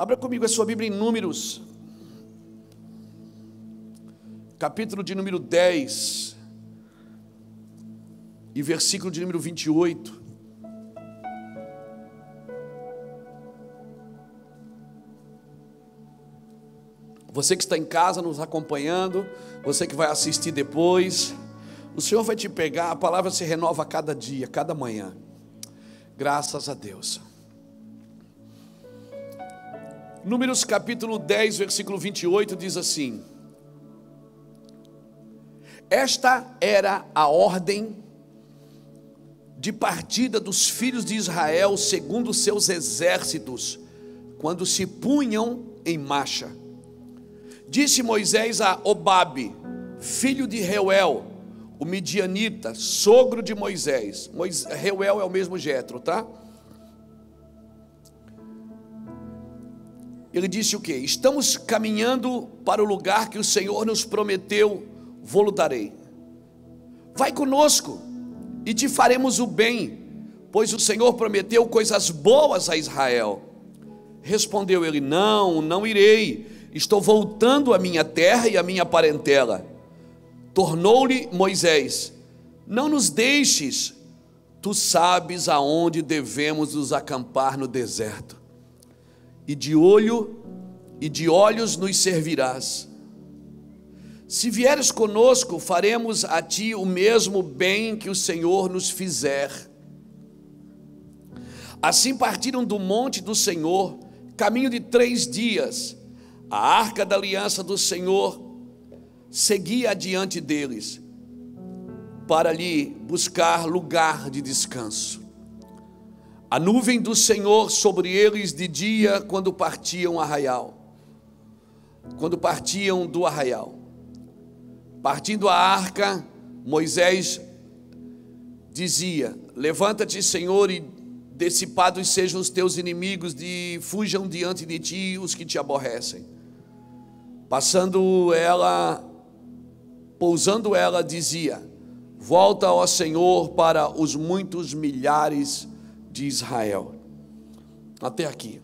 Abra comigo a sua Bíblia em Números, capítulo de número 10 e versículo de número 28. Você que está em casa nos acompanhando, você que vai assistir depois, o Senhor vai te pegar, a palavra se renova a cada dia, cada manhã. Graças a Deus. Números capítulo 10, versículo 28 diz assim: Esta era a ordem de partida dos filhos de Israel segundo seus exércitos, quando se punham em marcha. Disse Moisés a Obabe, filho de Reuel, o midianita, sogro de Moisés. Moisés Reuel é o mesmo Jetro, tá? Ele disse o que? Estamos caminhando para o lugar que o Senhor nos prometeu, vou-lo darei. Vai conosco e te faremos o bem, pois o Senhor prometeu coisas boas a Israel. Respondeu ele: Não, não irei Estou voltando à minha terra e à minha parentela. Tornou-lhe Moisés: Não nos deixes, tu sabes aonde devemos nos acampar no deserto. E de olho e de olhos nos servirás. Se vieres conosco, faremos a ti o mesmo bem que o Senhor nos fizer. Assim partiram do monte do Senhor, caminho de três dias a arca da aliança do Senhor seguia adiante deles para lhe buscar lugar de descanso. A nuvem do Senhor sobre eles de dia quando partiam arraial. Quando partiam do arraial. Partindo a arca, Moisés dizia: Levanta-te, Senhor, e dissipados sejam os teus inimigos, e fujam diante de ti os que te aborrecem. Passando ela, pousando ela, dizia: Volta, ó Senhor, para os muitos milhares de Israel. Até aqui.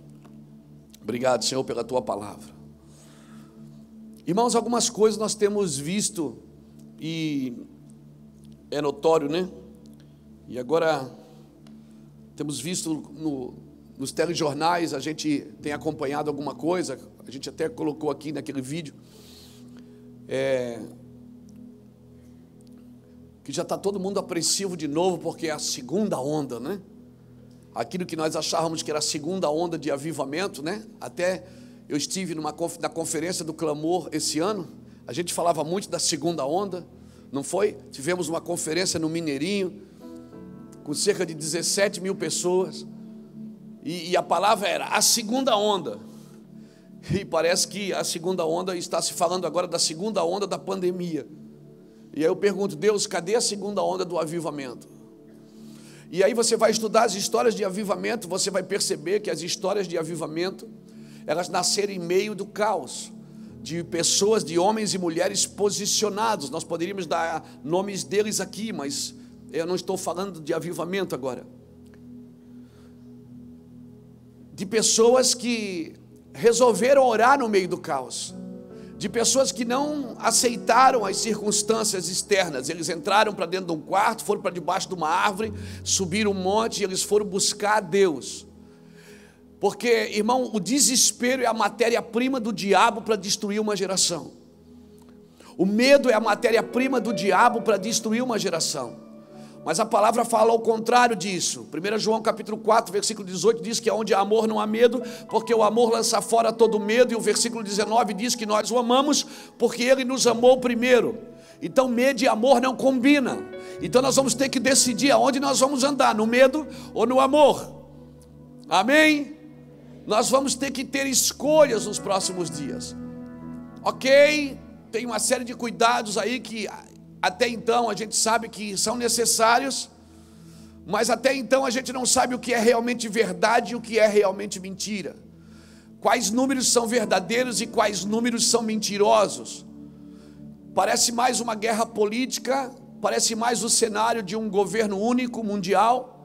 Obrigado, Senhor, pela tua palavra. Irmãos, algumas coisas nós temos visto e é notório, né? E agora temos visto no, nos telejornais, a gente tem acompanhado alguma coisa, a gente até colocou aqui naquele vídeo, é, que já está todo mundo apreensivo de novo, porque é a segunda onda, né? Aquilo que nós achávamos que era a segunda onda de avivamento, né? Até eu estive numa, na conferência do clamor esse ano, a gente falava muito da segunda onda, não foi? Tivemos uma conferência no Mineirinho, com cerca de 17 mil pessoas, e, e a palavra era a segunda onda. E parece que a segunda onda está se falando agora da segunda onda da pandemia. E aí eu pergunto, Deus, cadê a segunda onda do avivamento? E aí você vai estudar as histórias de avivamento, você vai perceber que as histórias de avivamento, elas nasceram em meio do caos, de pessoas, de homens e mulheres posicionados. Nós poderíamos dar nomes deles aqui, mas eu não estou falando de avivamento agora. De pessoas que resolveram orar no meio do caos, de pessoas que não aceitaram as circunstâncias externas. Eles entraram para dentro de um quarto, foram para debaixo de uma árvore, subiram um monte e eles foram buscar a Deus. Porque, irmão, o desespero é a matéria-prima do diabo para destruir uma geração. O medo é a matéria-prima do diabo para destruir uma geração. Mas a palavra fala ao contrário disso. 1 João capítulo 4, versículo 18 diz que onde há amor não há medo, porque o amor lança fora todo medo, e o versículo 19 diz que nós o amamos porque ele nos amou primeiro. Então medo e amor não combinam. Então nós vamos ter que decidir aonde nós vamos andar, no medo ou no amor. Amém? Nós vamos ter que ter escolhas nos próximos dias. OK? Tem uma série de cuidados aí que até então a gente sabe que são necessários, mas até então a gente não sabe o que é realmente verdade e o que é realmente mentira. Quais números são verdadeiros e quais números são mentirosos. Parece mais uma guerra política, parece mais o cenário de um governo único mundial,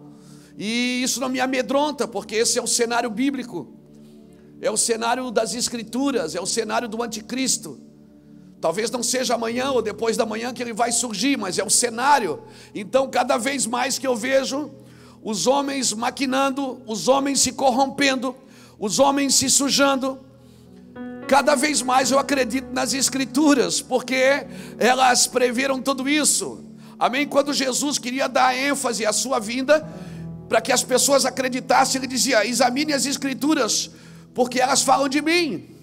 e isso não me amedronta, porque esse é o cenário bíblico. é o cenário das Escrituras, é o cenário do anticristo. Talvez não seja amanhã ou depois da manhã que ele vai surgir, mas é o cenário. Então, cada vez mais que eu vejo os homens maquinando, os homens se corrompendo, os homens se sujando, cada vez mais eu acredito nas Escrituras, porque elas previram tudo isso. Amém? Quando Jesus queria dar ênfase à sua vinda, para que as pessoas acreditassem, ele dizia: examine as Escrituras, porque elas falam de mim.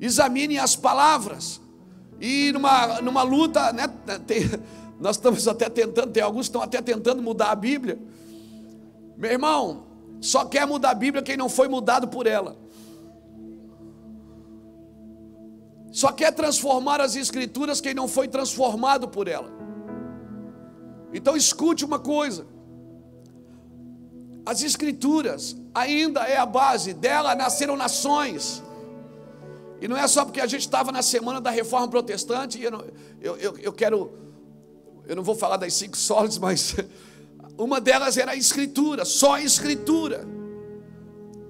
Examine as palavras. E numa, numa luta, né, tem, nós estamos até tentando, tem alguns que estão até tentando mudar a Bíblia. Meu irmão, só quer mudar a Bíblia quem não foi mudado por ela. Só quer transformar as Escrituras quem não foi transformado por ela. Então escute uma coisa: as Escrituras ainda é a base, dela nasceram nações. E não é só porque a gente estava na semana da reforma protestante, e eu, não, eu, eu, eu quero, eu não vou falar das cinco solas, mas uma delas era a Escritura, só a Escritura.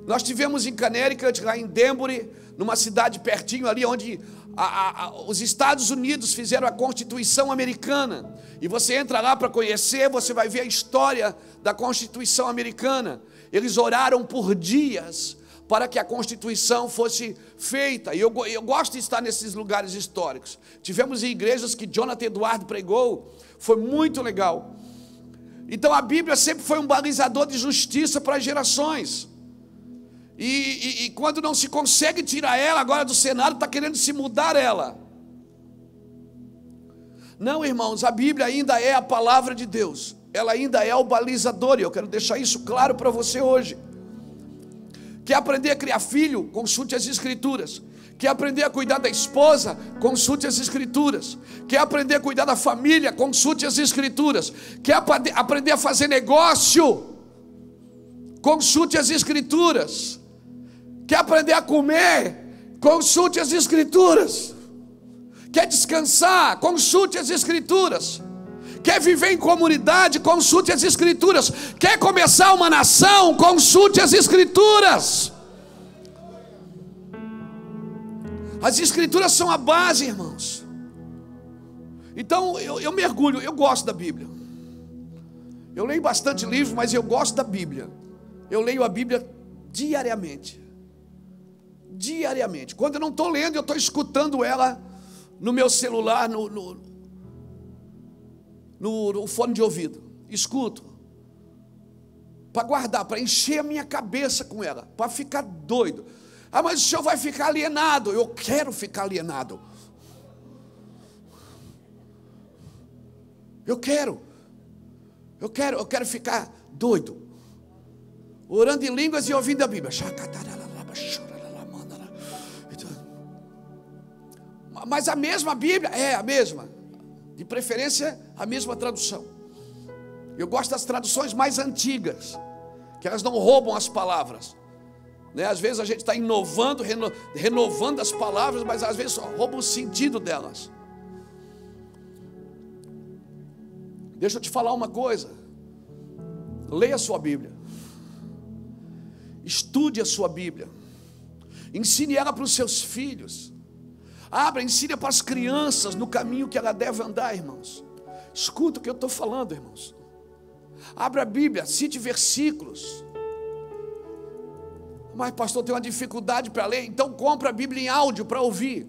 Nós tivemos em Connecticut, lá em Denbury, numa cidade pertinho ali, onde a, a, a, os Estados Unidos fizeram a Constituição Americana. E você entra lá para conhecer, você vai ver a história da Constituição Americana. Eles oraram por dias para que a Constituição fosse feita. E eu, eu gosto de estar nesses lugares históricos. Tivemos em igrejas que Jonathan Eduardo pregou, foi muito legal. Então a Bíblia sempre foi um balizador de justiça para as gerações. E, e, e, quando não se consegue tirar ela agora do Senado, está querendo se mudar ela. Não, irmãos, a Bíblia ainda é a palavra de Deus, ela ainda é o balizador, e eu quero deixar isso claro para você hoje. Quer aprender a criar filho? Consulte as Escrituras. Quer aprender a cuidar da esposa? Consulte as Escrituras. Quer aprender a cuidar da família? Consulte as Escrituras. Quer aprender a fazer negócio? Consulte as Escrituras. Quer aprender a comer? Consulte as Escrituras. Quer descansar? Consulte as Escrituras. Quer viver em comunidade? Consulte as Escrituras. Quer começar uma nação? Consulte as Escrituras. As Escrituras são a base, irmãos. Então eu, eu mergulho, eu gosto da Bíblia. Eu leio bastante livro, mas eu gosto da Bíblia. Eu leio a Bíblia diariamente diariamente. Quando eu não estou lendo, eu estou escutando ela no meu celular, no, no, no, no fone de ouvido. Escuto. Para guardar, para encher a minha cabeça com ela, para ficar doido. Ah, mas o senhor vai ficar alienado. Eu quero ficar alienado. Eu quero. Eu quero, eu quero ficar doido. Orando em línguas e ouvindo a Bíblia. Mas a mesma Bíblia, é a mesma. De preferência, a mesma tradução. Eu gosto das traduções mais antigas, que elas não roubam as palavras. Né? Às vezes a gente está inovando, reno, renovando as palavras, mas às vezes rouba o sentido delas. Deixa eu te falar uma coisa. Leia a sua Bíblia. Estude a sua Bíblia. Ensine ela para os seus filhos. Abra, ensine para as crianças no caminho que ela deve andar, irmãos. Escuta o que eu estou falando, irmãos. Abra a Bíblia, cite versículos. Mas, pastor, tem uma dificuldade para ler, então compra a Bíblia em áudio para ouvir.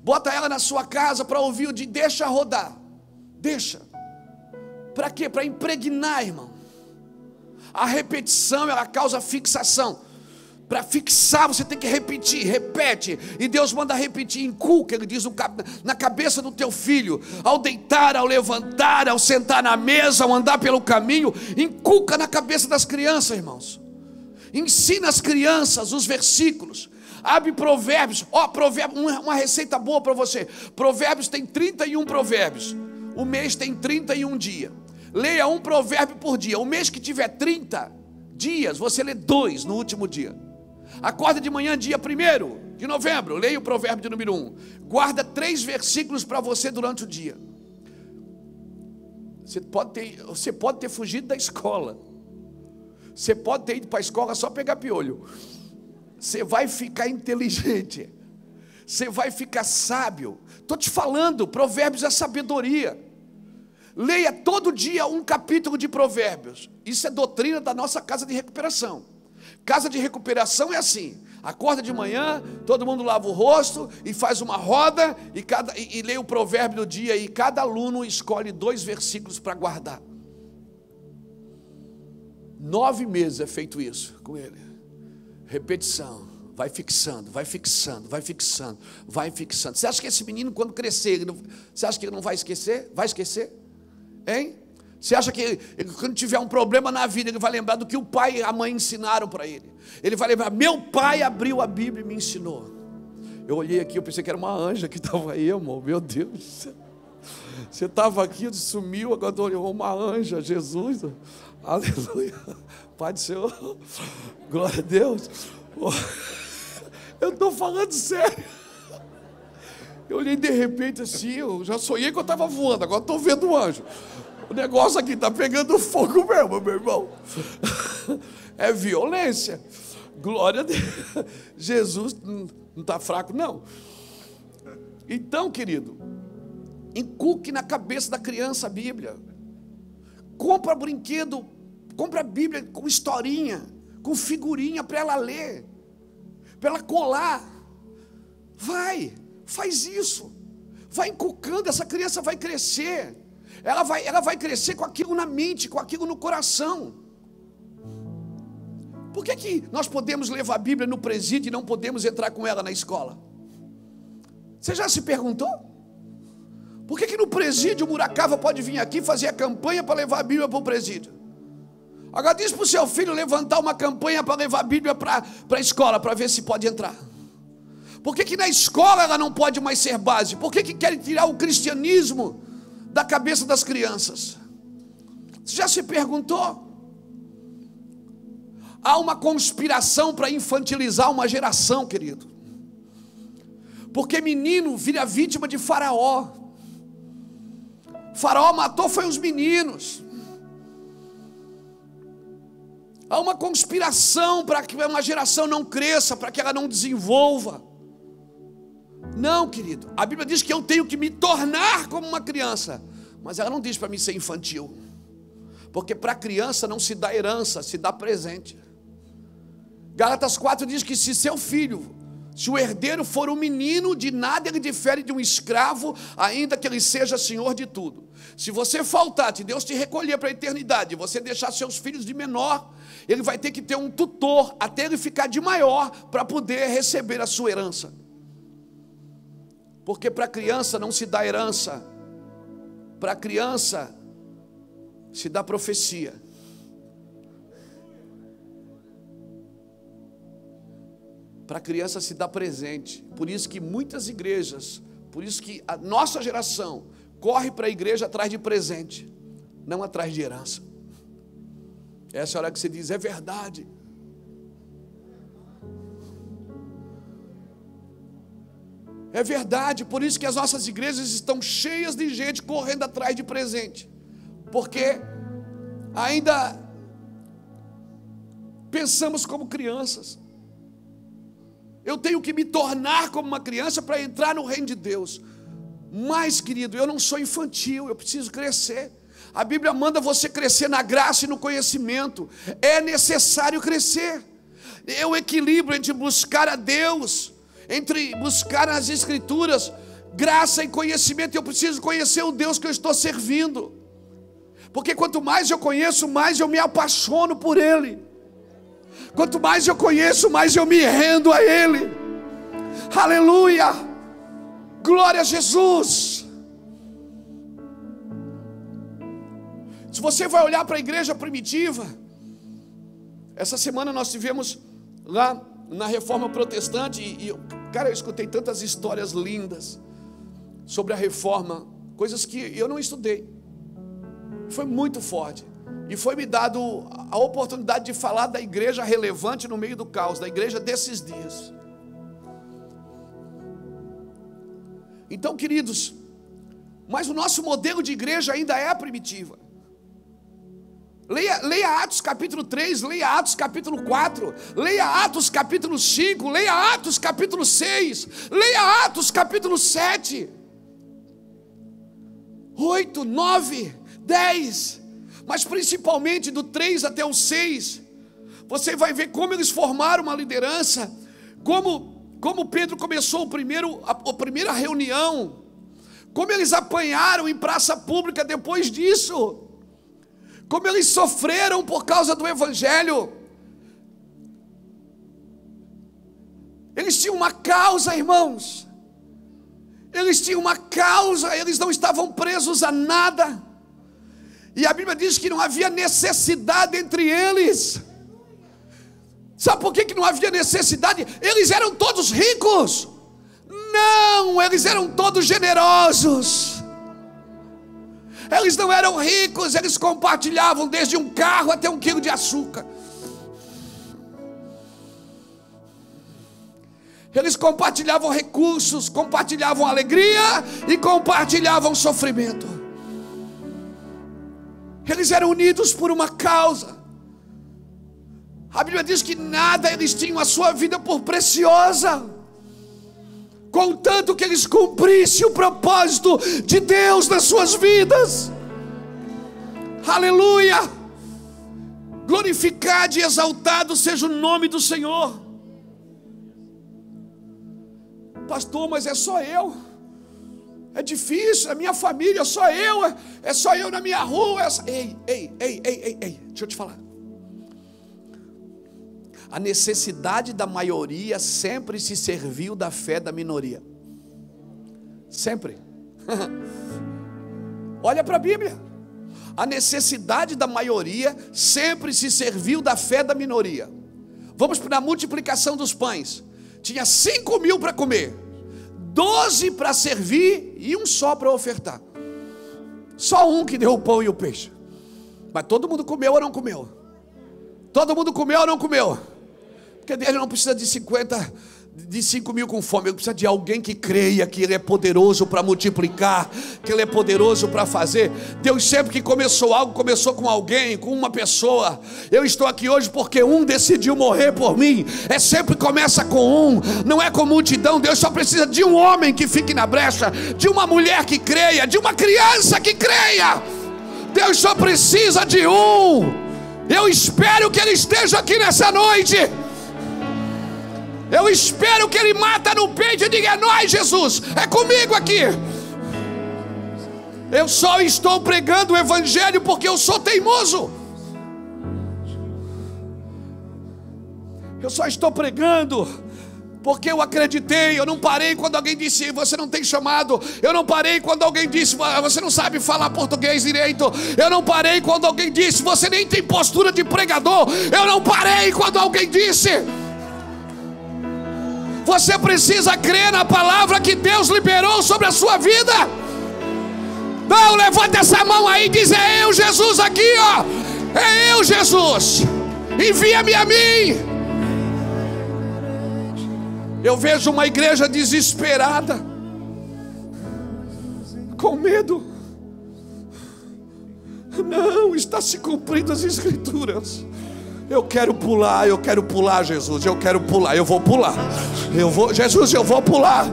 Bota ela na sua casa para ouvir o de deixa rodar. Deixa. Para quê? Para impregnar, irmão. A repetição, ela causa fixação. Para fixar, você tem que repetir, repete. E Deus manda repetir, inculca, ele diz, na cabeça do teu filho, ao deitar, ao levantar, ao sentar na mesa, ao andar pelo caminho, inculca na cabeça das crianças, irmãos. Ensina as crianças os versículos. Abre provérbios. Ó, oh, provérbios, uma receita boa para você. Provérbios tem 31 provérbios. O mês tem 31 dias. Leia um provérbio por dia. O mês que tiver 30 dias, você lê dois no último dia. Acorda de manhã, dia 1 de novembro, leia o provérbio de número 1. Guarda três versículos para você durante o dia. Você pode, ter, você pode ter fugido da escola. Você pode ter ido para a escola só pegar piolho. Você vai ficar inteligente. Você vai ficar sábio. Estou te falando, Provérbios é sabedoria. Leia todo dia um capítulo de Provérbios. Isso é doutrina da nossa casa de recuperação. Casa de recuperação é assim: acorda de manhã, todo mundo lava o rosto e faz uma roda e, cada, e, e lê o provérbio do dia e cada aluno escolhe dois versículos para guardar. Nove meses é feito isso com ele. Repetição. Vai fixando, vai fixando, vai fixando, vai fixando. Você acha que esse menino, quando crescer, não, você acha que ele não vai esquecer? Vai esquecer? Hein? Você acha que ele, quando tiver um problema na vida, ele vai lembrar do que o pai e a mãe ensinaram para ele? Ele vai lembrar: meu pai abriu a Bíblia e me ensinou. Eu olhei aqui, eu pensei que era uma anja que estava aí, irmão. Meu Deus. Você estava aqui, sumiu, agora olhou uma anja, Jesus. Aleluia. Pai do Senhor. Glória a Deus. Eu estou falando sério. Eu olhei de repente assim, eu já sonhei que eu estava voando, agora estou vendo o anjo. O negócio aqui está pegando fogo mesmo, meu irmão. É violência. Glória a Deus. Jesus não está fraco, não. Então, querido, inculque na cabeça da criança a Bíblia. Compra brinquedo, compra a Bíblia com historinha, com figurinha para ela ler, para ela colar. Vai, faz isso. Vai inculcando, essa criança vai crescer. Ela vai, ela vai crescer com aquilo na mente, com aquilo no coração. Por que, que nós podemos levar a Bíblia no presídio e não podemos entrar com ela na escola? Você já se perguntou? Por que, que no presídio o Muracava pode vir aqui fazer a campanha para levar a Bíblia para o presídio? Agora diz para o seu filho levantar uma campanha para levar a Bíblia para a escola, para ver se pode entrar. Por que, que na escola ela não pode mais ser base? Por que, que querem tirar o cristianismo da cabeça das crianças? Já se perguntou? Há uma conspiração para infantilizar uma geração, querido. Porque menino vira vítima de Faraó. Faraó matou foi os meninos. Há uma conspiração para que uma geração não cresça, para que ela não desenvolva. Não, querido. A Bíblia diz que eu tenho que me tornar como uma criança, mas ela não diz para mim ser infantil. Porque para criança não se dá herança, se dá presente. Gálatas 4 diz que se seu filho, se o herdeiro for um menino, de nada ele difere de um escravo, ainda que ele seja senhor de tudo. Se você faltar, se Deus te recolher para a eternidade, você deixar seus filhos de menor, ele vai ter que ter um tutor até ele ficar de maior para poder receber a sua herança. Porque para criança não se dá herança, para criança se dá profecia. Para criança se dá presente. Por isso que muitas igrejas, por isso que a nossa geração corre para a igreja atrás de presente, não atrás de herança. Essa é a hora que você diz, é verdade. É verdade, por isso que as nossas igrejas estão cheias de gente correndo atrás de presente, porque ainda pensamos como crianças. Eu tenho que me tornar como uma criança para entrar no reino de Deus. Mas, querido, eu não sou infantil, eu preciso crescer. A Bíblia manda você crescer na graça e no conhecimento. É necessário crescer. É o equilíbrio entre buscar a Deus, entre buscar as Escrituras, graça e conhecimento. Eu preciso conhecer o Deus que eu estou servindo. Porque quanto mais eu conheço, mais eu me apaixono por Ele. Quanto mais eu conheço, mais eu me rendo a Ele. Aleluia! Glória a Jesus! Se você vai olhar para a igreja primitiva, essa semana nós tivemos lá na reforma protestante, e, cara, eu escutei tantas histórias lindas sobre a reforma, coisas que eu não estudei. Foi muito forte. E foi me dado a oportunidade de falar da igreja relevante no meio do caos, da igreja desses dias. Então, queridos, mas o nosso modelo de igreja ainda é primitiva. Leia, leia Atos capítulo 3, leia Atos capítulo 4, leia Atos capítulo 5, leia Atos capítulo 6, leia Atos capítulo 7, 8, 9, 10, mas principalmente do 3 até o 6, você vai ver como eles formaram uma liderança, como, como Pedro começou o primeiro, a, a primeira reunião, como eles apanharam em praça pública depois disso como eles sofreram por causa do Evangelho. Eles tinham uma causa, irmãos. Eles tinham uma causa, eles não estavam presos a nada. E a Bíblia diz que não havia necessidade entre eles. Sabe por que, que não havia necessidade? Eles eram todos ricos. Não, eles eram todos generosos. Eles não eram ricos, eles compartilhavam desde um carro até um quilo de açúcar. Eles compartilhavam recursos, compartilhavam alegria e compartilhavam sofrimento. Eles eram unidos por uma causa. A Bíblia diz que nada eles tinham a sua vida por preciosa contanto que eles cumprissem o propósito de Deus nas suas vidas. Aleluia! Glorificado e exaltado seja o nome do Senhor. Pastor, mas é só eu. É difícil, é minha família, é só eu, é, é só eu na minha rua. É... Ei, ei, ei, ei, ei, ei, deixa eu te falar. A necessidade da maioria sempre se serviu da fé da minoria. Sempre. Olha para a Bíblia. A necessidade da maioria sempre se serviu da fé da minoria. Vamos para a multiplicação dos pães. Tinha cinco mil para comer, doze para servir e um só para ofertar. Só um que deu o pão e o peixe. Mas todo mundo comeu ou não comeu? Todo mundo comeu ou não comeu? Porque ele não precisa de 50, de 5 mil com fome, ele precisa de alguém que creia que Ele é poderoso para multiplicar, que Ele é poderoso para fazer. Deus sempre que começou algo, começou com alguém, com uma pessoa. Eu estou aqui hoje porque um decidiu morrer por mim. É sempre começa com um, não é com multidão. Deus só precisa de um homem que fique na brecha, de uma mulher que creia, de uma criança que creia. Deus só precisa de um. Eu espero que Ele esteja aqui nessa noite. Eu espero que ele mata no peito e diga: É nós, Jesus, é comigo aqui. Eu só estou pregando o Evangelho porque eu sou teimoso. Eu só estou pregando porque eu acreditei. Eu não parei quando alguém disse você não tem chamado. Eu não parei quando alguém disse você não sabe falar português direito. Eu não parei quando alguém disse você nem tem postura de pregador. Eu não parei quando alguém disse você precisa crer na palavra que Deus liberou sobre a sua vida. Não, levanta essa mão aí e diz: É eu, Jesus, aqui, ó. É eu, Jesus. Envia-me a mim. Eu vejo uma igreja desesperada, com medo. Não, está se cumprindo as Escrituras. Eu quero pular, eu quero pular, Jesus. Eu quero pular, eu vou pular. Eu vou, Jesus, eu vou pular.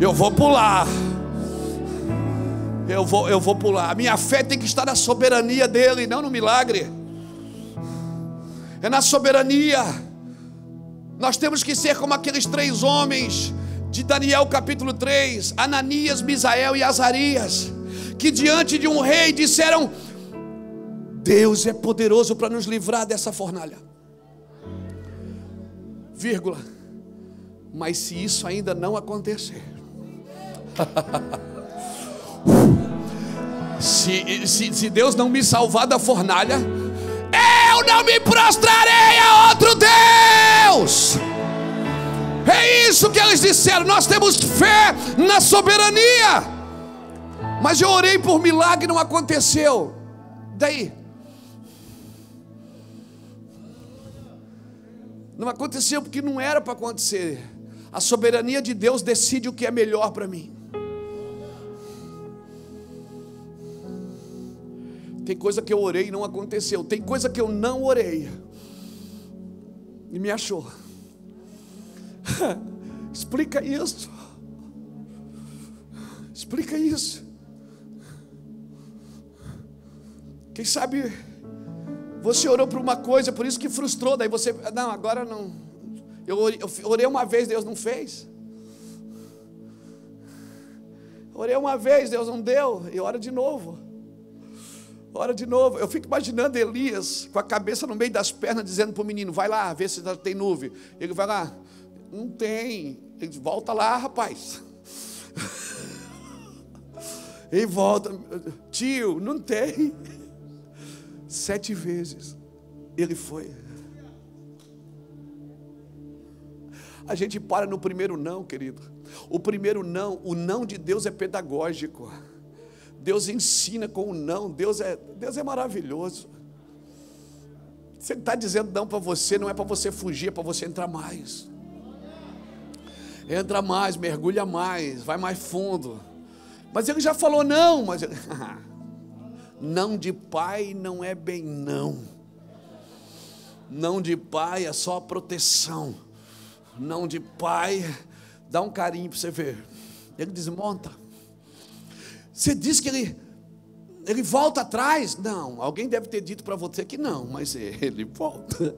Eu vou pular. Eu vou, eu vou pular. A minha fé tem que estar na soberania dele, não no milagre. É na soberania. Nós temos que ser como aqueles três homens de Daniel capítulo 3, Ananias, Misael e Azarias, que diante de um rei disseram: Deus é poderoso para nos livrar dessa fornalha. Vírgula. Mas se isso ainda não acontecer, se, se, se Deus não me salvar da fornalha, eu não me prostrarei a outro Deus. É isso que eles disseram. Nós temos fé na soberania. Mas eu orei por milagre, não aconteceu. Daí, Não aconteceu porque não era para acontecer. A soberania de Deus decide o que é melhor para mim. Tem coisa que eu orei e não aconteceu. Tem coisa que eu não orei e me achou. Explica isso. Explica isso. Quem sabe você orou por uma coisa, por isso que frustrou, daí você, não, agora não. Eu orei, uma vez, Deus não fez. Orei uma vez, Deus não deu, e ora de novo. Ora de novo. Eu fico imaginando Elias com a cabeça no meio das pernas, dizendo para o menino: vai lá, vê se tem nuvem. Ele vai lá, não tem. Ele volta lá, rapaz. Ele volta, tio, não tem. Sete vezes ele foi. A gente para no primeiro não, querido. O primeiro não, o não de Deus é pedagógico. Deus ensina com o não. Deus é, Deus é maravilhoso. Se Ele está dizendo não para você, não é para você fugir, é para você entrar mais. Entra mais, mergulha mais, vai mais fundo. Mas ele já falou não, mas. Não de pai não é bem não. Não de pai é só proteção. Não de pai, dá um carinho para você ver. Ele desmonta. Você diz que ele ele volta atrás? Não, alguém deve ter dito para você que não, mas ele volta.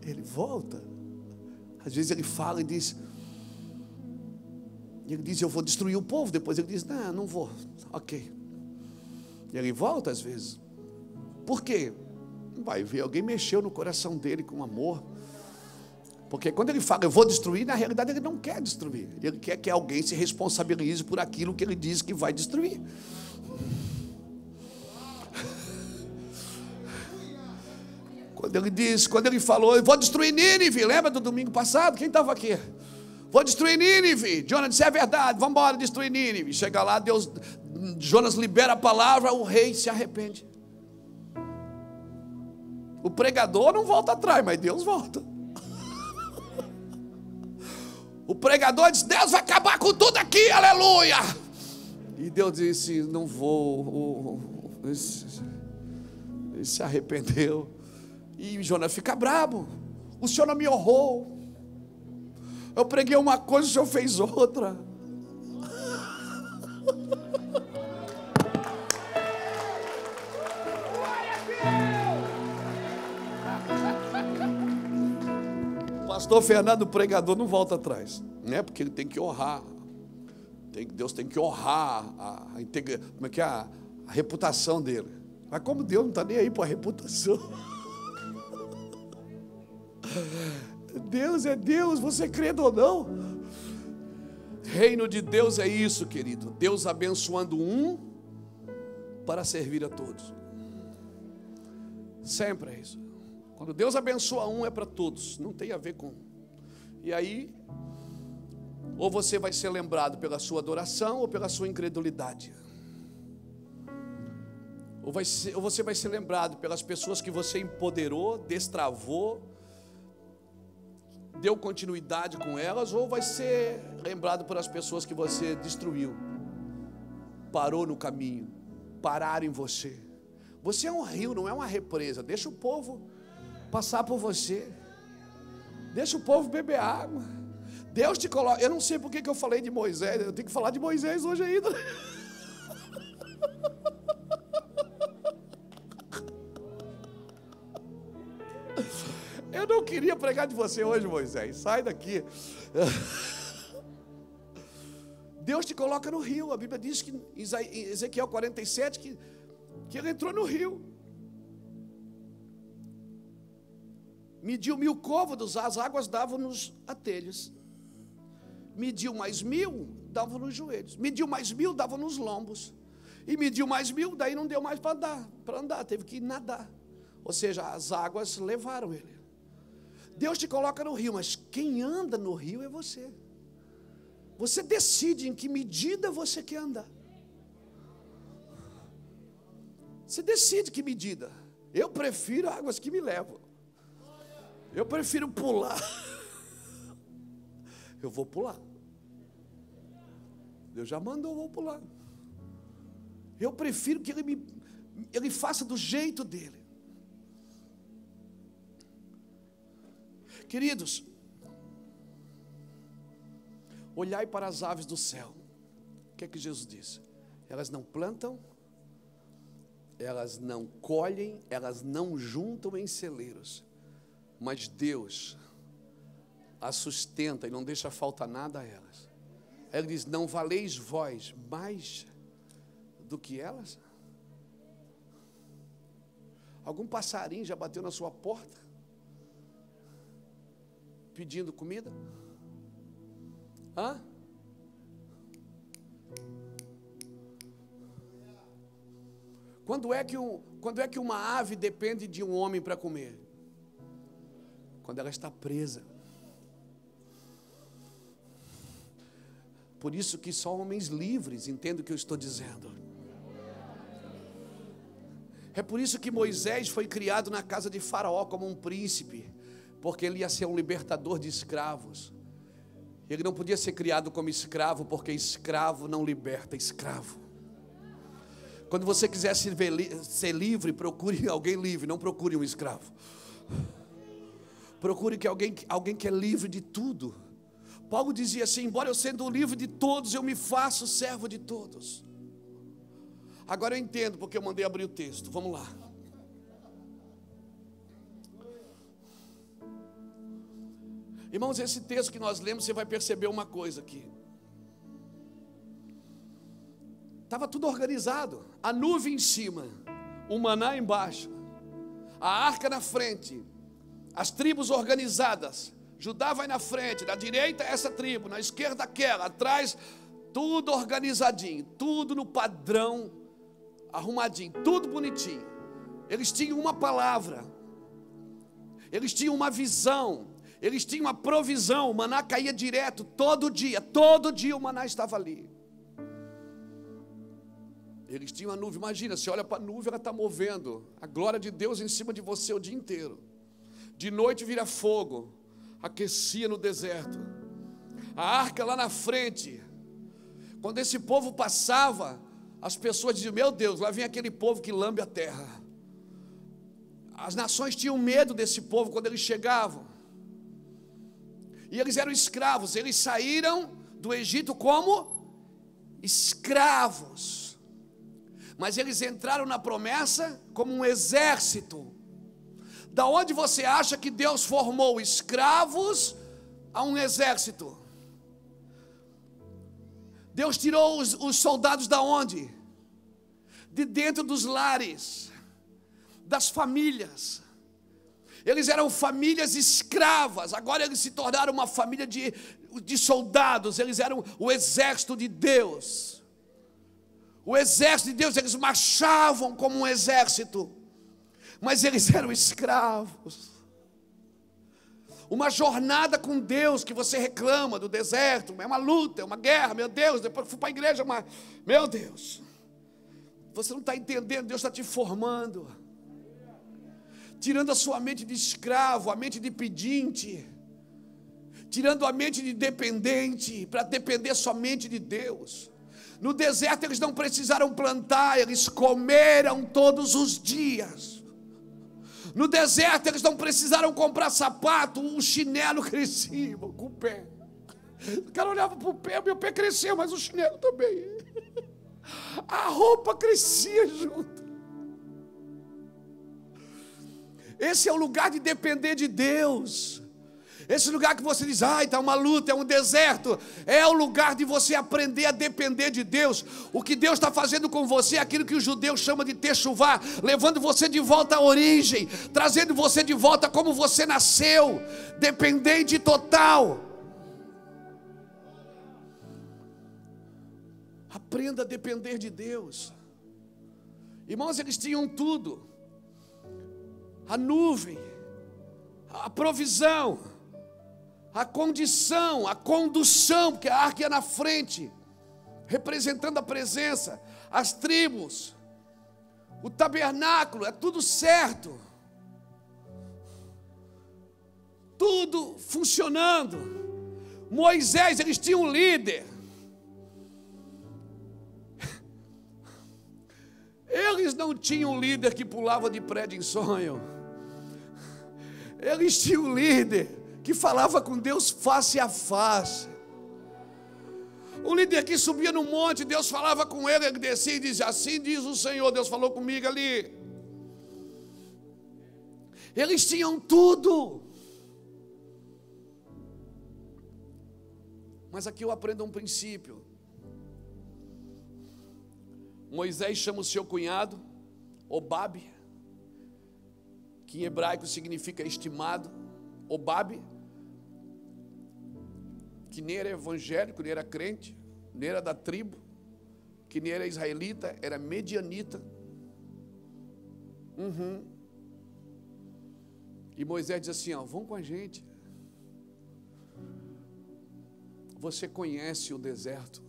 Ele volta. Às vezes ele fala e diz: ele diz: Eu vou destruir o povo. Depois ele diz: Não, não vou. Ok. E ele volta às vezes. Por quê? Vai ver, alguém mexeu no coração dele com amor. Porque quando ele fala, eu vou destruir, na realidade ele não quer destruir. Ele quer que alguém se responsabilize por aquilo que ele diz que vai destruir. Quando ele diz, quando ele falou, eu vou destruir Nínive, lembra do domingo passado? Quem estava aqui? Vou destruir Nínive. Jonas disse: É verdade, vamos embora destruir Nínive. Chega lá, Deus, Jonas libera a palavra, o rei se arrepende. O pregador não volta atrás, mas Deus volta. O pregador diz: Deus vai acabar com tudo aqui, aleluia. E Deus disse: Não vou. Ele se arrependeu. E Jonas fica bravo. O senhor não me honrou. Eu preguei uma coisa, o senhor fez outra. Pastor Fernando, pregador, não volta atrás, né? Porque ele tem que honrar. Tem, Deus tem que honrar a, a como é que é a reputação dele. Mas como Deus não está nem aí para a reputação. Deus é Deus, você crendo ou não. Reino de Deus é isso, querido. Deus abençoando um para servir a todos. Sempre é isso. Quando Deus abençoa um é para todos, não tem a ver com. E aí, ou você vai ser lembrado pela sua adoração ou pela sua incredulidade. Ou, vai ser, ou você vai ser lembrado pelas pessoas que você empoderou, destravou, deu continuidade com elas, ou vai ser lembrado por as pessoas que você destruiu, parou no caminho, pararam em você. Você é um rio, não é uma represa. Deixa o povo passar por você. Deixa o povo beber água. Deus te coloca. Eu não sei por que eu falei de Moisés. Eu tenho que falar de Moisés hoje ainda. não queria pregar de você hoje, Moisés. Sai daqui. Deus te coloca no rio. A Bíblia diz que em Ezequiel 47 que, que ele entrou no rio. Mediu mil côvados, as águas davam nos atelhos. Mediu mais mil, davam nos joelhos. Mediu mais mil, davam nos lombos. E mediu mais mil, daí não deu mais para andar, para andar, teve que nadar. Ou seja, as águas levaram ele. Deus te coloca no rio, mas quem anda no rio é você. Você decide em que medida você quer andar. Você decide que medida. Eu prefiro águas que me levam. Eu prefiro pular. Eu vou pular. Deus já mandou, eu vou pular. Eu prefiro que ele me ele faça do jeito dele. Queridos, olhai para as aves do céu. O que é que Jesus disse? Elas não plantam, elas não colhem, elas não juntam em celeiros, mas Deus as sustenta e não deixa falta nada a elas. Ele diz: Não valeis vós mais do que elas? Algum passarinho já bateu na sua porta? Pedindo comida? Hã? Quando é, que um, quando é que uma ave depende de um homem para comer? Quando ela está presa. Por isso que só homens livres entendem o que eu estou dizendo. É por isso que Moisés foi criado na casa de Faraó como um príncipe, porque ele ia ser um libertador de escravos. Ele não podia ser criado como escravo, porque escravo não liberta escravo. Quando você quiser ser livre, procure alguém livre, não procure um escravo. Procure que alguém, alguém que é livre de tudo. Paulo dizia assim: embora eu sendo livre de todos, eu me faço servo de todos. Agora eu entendo porque eu mandei abrir o texto. Vamos lá. Irmãos, esse texto que nós lemos, você vai perceber uma coisa aqui. Estava tudo organizado. A nuvem em cima, o maná embaixo, a arca na frente, as tribos organizadas. Judá vai na frente, da direita essa tribo, na esquerda aquela, atrás, tudo organizadinho, tudo no padrão arrumadinho, tudo bonitinho. Eles tinham uma palavra, eles tinham uma visão, eles tinham uma provisão. O maná caía direto, todo dia, todo dia o maná estava ali. Eles tinham a nuvem, imagina, você olha para a nuvem, ela está movendo a glória de Deus em cima de você o dia inteiro. De noite vira fogo, aquecia no deserto. A arca lá na frente, quando esse povo passava, as pessoas diziam: Meu Deus, lá vem aquele povo que lambe a terra. As nações tinham medo desse povo quando eles chegavam. E eles eram escravos, eles saíram do Egito como escravos. Mas eles entraram na promessa como um exército. Da onde você acha que Deus formou escravos a um exército? Deus tirou os, os soldados da onde? De dentro dos lares, das famílias. Eles eram famílias escravas, agora eles se tornaram uma família de, de soldados, eles eram o exército de Deus. O exército de Deus, eles marchavam como um exército, mas eles eram escravos uma jornada com Deus que você reclama do deserto, é uma luta, é uma guerra, meu Deus, depois fui para a igreja, mas, meu Deus, você não está entendendo, Deus está te formando, tirando a sua mente de escravo, a mente de pedinte, tirando a mente de dependente, para depender somente de Deus. No deserto eles não precisaram plantar, eles comeram todos os dias. No deserto eles não precisaram comprar sapato, um chinelo crescia com o pé. O cara olhava para o pé, meu pé cresceu, mas o chinelo também. A roupa crescia junto. Esse é o lugar de depender de Deus. Esse lugar que você diz, ai, está uma luta, é um deserto, é o lugar de você aprender a depender de Deus. O que Deus está fazendo com você é aquilo que os judeus chamam de techuvá, levando você de volta à origem, trazendo você de volta como você nasceu, dependente total. Aprenda a depender de Deus. Irmãos, eles tinham tudo: a nuvem, a provisão, a condição, a condução, porque a arca ia na frente, representando a presença, as tribos, o tabernáculo, é tudo certo, tudo funcionando. Moisés, eles tinham um líder. Eles não tinham um líder que pulava de prédio em sonho. Eles tinham um líder que falava com Deus face a face. O líder que subia no monte, Deus falava com ele, ele descia e dizia: Assim diz o Senhor, Deus falou comigo ali. Eles tinham tudo. Mas aqui eu aprendo um princípio. Moisés chama o seu cunhado, Obabe, que em hebraico significa estimado, Obabe, que nem era evangélico, nem era crente, nem era da tribo, que nem era israelita, era medianita. Uhum. E Moisés diz assim: ó, vão com a gente. Você conhece o deserto.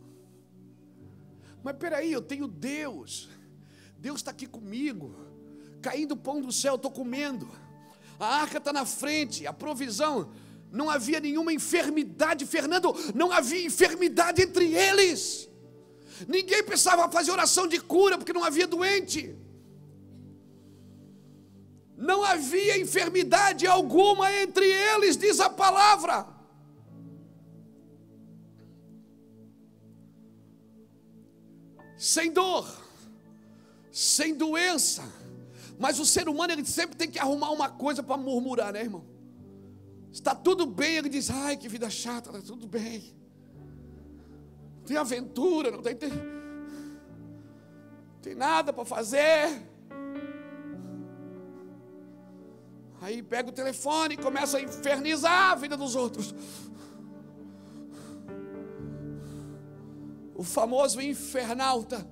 Mas peraí, eu tenho Deus. Deus está aqui comigo. Caindo pão do céu, estou comendo. A arca está na frente, a provisão. Não havia nenhuma enfermidade, Fernando, não havia enfermidade entre eles. Ninguém precisava fazer oração de cura, porque não havia doente. Não havia enfermidade alguma entre eles, diz a palavra. sem dor, sem doença. Mas o ser humano ele sempre tem que arrumar uma coisa para murmurar, né, irmão? Está tudo bem, ele diz: "Ai, que vida chata, está tudo bem". Tem aventura, não tem, tem, tem nada para fazer. Aí pega o telefone e começa a infernizar a vida dos outros. o famoso infernalta.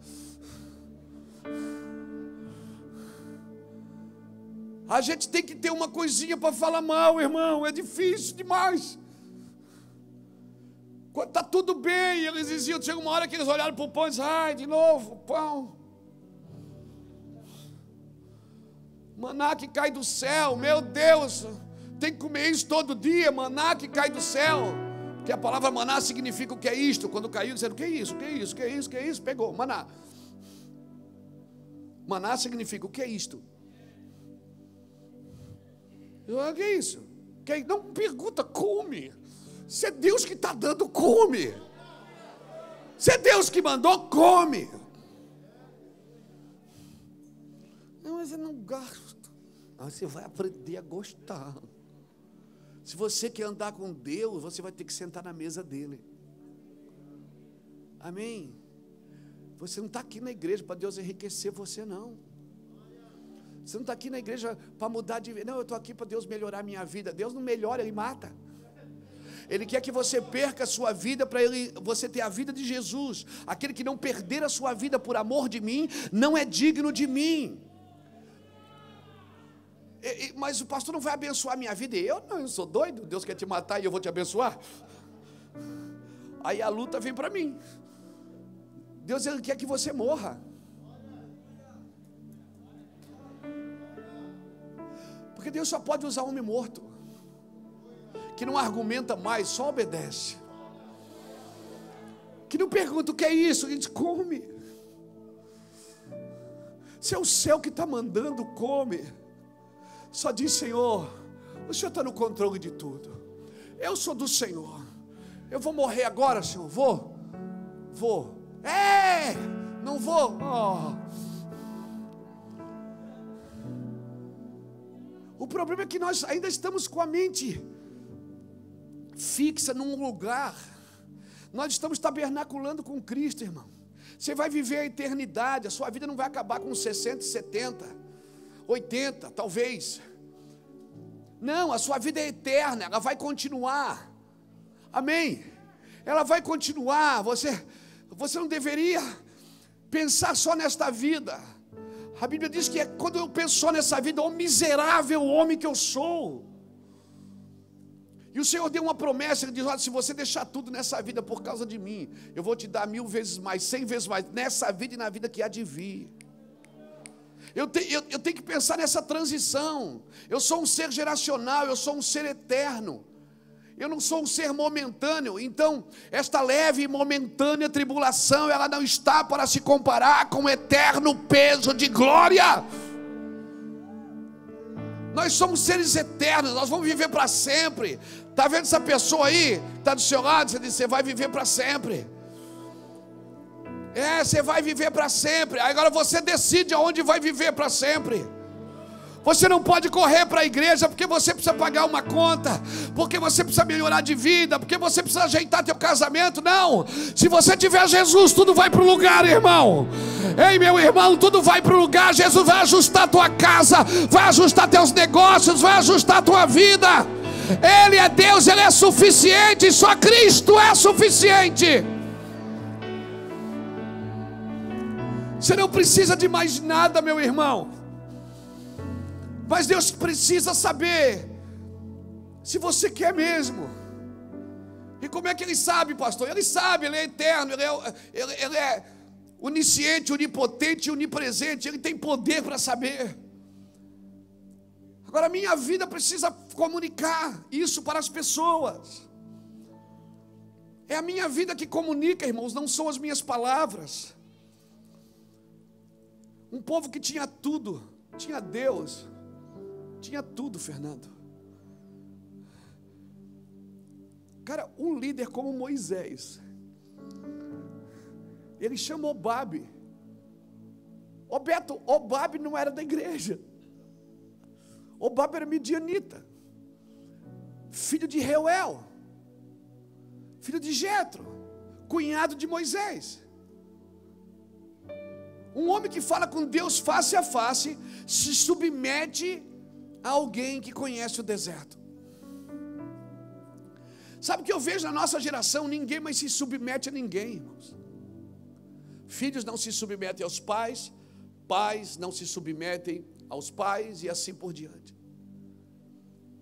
A gente tem que ter uma coisinha para falar mal, irmão, é difícil demais. Quando está tudo bem, eles diziam, chega uma hora que eles olharam para o pão e disseram, ai, de novo, pão. Maná que cai do céu, meu Deus, tem que comer isso todo dia, maná que cai do céu. Que a palavra maná significa o que é isto. Quando caiu, disseram: o que é isso? O que é isso? O que é isso? O que é isso? Pegou, maná. Maná significa o que é isto? O que é isso? Que é... Não pergunta, come. Se é Deus que está dando, come. Se é Deus que mandou, come. Não, mas eu não gosto. você vai aprender a gostar. Se você quer andar com Deus, você vai ter que sentar na mesa dele. Amém? Você não está aqui na igreja para Deus enriquecer você, não. Você não está aqui na igreja para mudar de vida. Não, eu estou aqui para Deus melhorar a minha vida. Deus não melhora, Ele mata. Ele quer que você perca a sua vida para você ter a vida de Jesus. Aquele que não perder a sua vida por amor de mim, não é digno de mim mas o pastor não vai abençoar a minha vida. E eu não, eu sou doido. Deus quer te matar e eu vou te abençoar. Aí a luta vem para mim. Deus ele quer que você morra. Porque Deus só pode usar homem morto. Que não argumenta mais, só obedece. Que não pergunta o que é isso, a gente come. Se é o céu que está mandando, come. Só diz: Senhor, o Senhor está no controle de tudo. Eu sou do Senhor. Eu vou morrer agora, Senhor. Vou? Vou. É! Não vou? Oh. O problema é que nós ainda estamos com a mente fixa num lugar. Nós estamos tabernaculando com Cristo, irmão. Você vai viver a eternidade, a sua vida não vai acabar com 60, 70. 80, talvez. Não, a sua vida é eterna, ela vai continuar. Amém. Ela vai continuar. Você você não deveria pensar só nesta vida. A Bíblia diz que é quando eu penso só nessa vida, o miserável homem que eu sou. E o Senhor deu uma promessa, Ele diz: Olha, se você deixar tudo nessa vida por causa de mim, eu vou te dar mil vezes mais, cem vezes mais, nessa vida e na vida que há de vir. Eu, te, eu, eu tenho que pensar nessa transição. Eu sou um ser geracional, eu sou um ser eterno. Eu não sou um ser momentâneo, então esta leve e momentânea tribulação, ela não está para se comparar com o eterno peso de glória. Nós somos seres eternos, nós vamos viver para sempre. Está vendo essa pessoa aí? Está do seu lado, você diz, você vai viver para sempre. É, você vai viver para sempre. Agora você decide aonde vai viver para sempre. Você não pode correr para a igreja porque você precisa pagar uma conta, porque você precisa melhorar de vida, porque você precisa ajeitar teu casamento. Não. Se você tiver Jesus, tudo vai para o lugar, irmão. Ei, meu irmão, tudo vai para o lugar. Jesus vai ajustar tua casa, vai ajustar teus negócios, vai ajustar tua vida. Ele é Deus, ele é suficiente, só Cristo é suficiente. Você não precisa de mais nada, meu irmão. Mas Deus precisa saber se você quer mesmo. E como é que Ele sabe, pastor? Ele sabe, Ele é eterno, Ele é, ele, ele é onisciente, onipotente, onipresente, Ele tem poder para saber. Agora, minha vida precisa comunicar isso para as pessoas. É a minha vida que comunica, irmãos, não são as minhas palavras. Um povo que tinha tudo, tinha Deus, tinha tudo, Fernando. Cara, um líder como Moisés, ele chamou Babe. Ô Beto, o Babe não era da igreja. O Babe era midianita, filho de Reuel, filho de Jetro, cunhado de Moisés. Um homem que fala com Deus face a face se submete alguém que conhece o deserto. Sabe o que eu vejo na nossa geração? Ninguém mais se submete a ninguém, irmãos. Filhos não se submetem aos pais, pais não se submetem aos pais e assim por diante.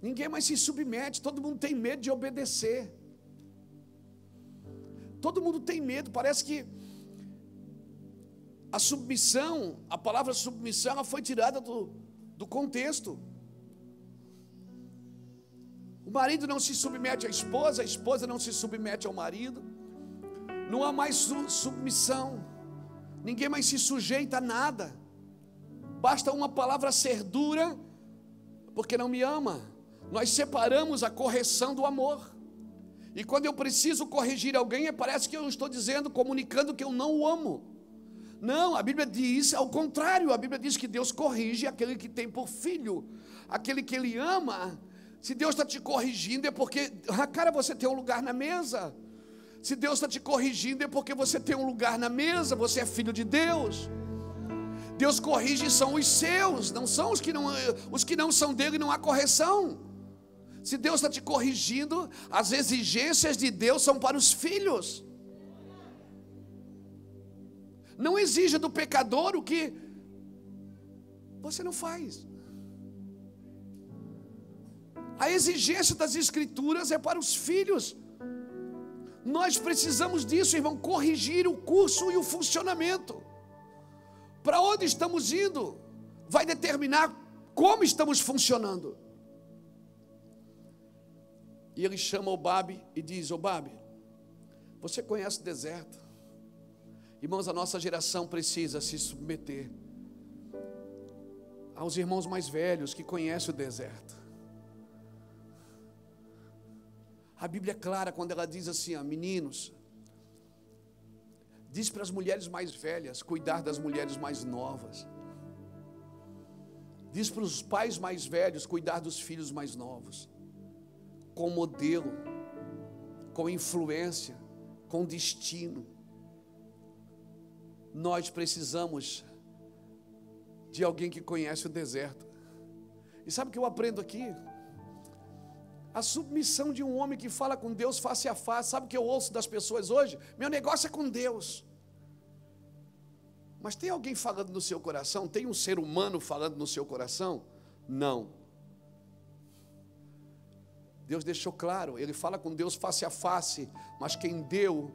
Ninguém mais se submete, todo mundo tem medo de obedecer. Todo mundo tem medo, parece que a submissão, a palavra submissão, ela foi tirada do, do contexto. O marido não se submete à esposa, a esposa não se submete ao marido. Não há mais submissão. Ninguém mais se sujeita a nada. Basta uma palavra ser dura, porque não me ama. Nós separamos a correção do amor. E quando eu preciso corrigir alguém, parece que eu estou dizendo, comunicando que eu não o amo. Não, a Bíblia diz ao contrário, a Bíblia diz que Deus corrige aquele que tem por filho, aquele que ele ama. Se Deus está te corrigindo é porque, ah, cara, você tem um lugar na mesa. Se Deus está te corrigindo é porque você tem um lugar na mesa, você é filho de Deus. Deus corrige são os seus, não são os que não, os que não são dele, não há correção. Se Deus está te corrigindo, as exigências de Deus são para os filhos. Não exija do pecador o que você não faz. A exigência das Escrituras é para os filhos. Nós precisamos disso, irmão, corrigir o curso e o funcionamento. Para onde estamos indo vai determinar como estamos funcionando. E ele chama o Babe e diz: Ô Babe, você conhece o deserto? Irmãos, a nossa geração precisa se submeter aos irmãos mais velhos que conhecem o deserto. A Bíblia é clara quando ela diz assim: ó, meninos, diz para as mulheres mais velhas cuidar das mulheres mais novas. Diz para os pais mais velhos cuidar dos filhos mais novos. Com modelo, com influência, com destino nós precisamos de alguém que conhece o deserto. E sabe o que eu aprendo aqui? A submissão de um homem que fala com Deus face a face. Sabe o que eu ouço das pessoas hoje? Meu negócio é com Deus. Mas tem alguém falando no seu coração? Tem um ser humano falando no seu coração? Não. Deus deixou claro, ele fala com Deus face a face, mas quem deu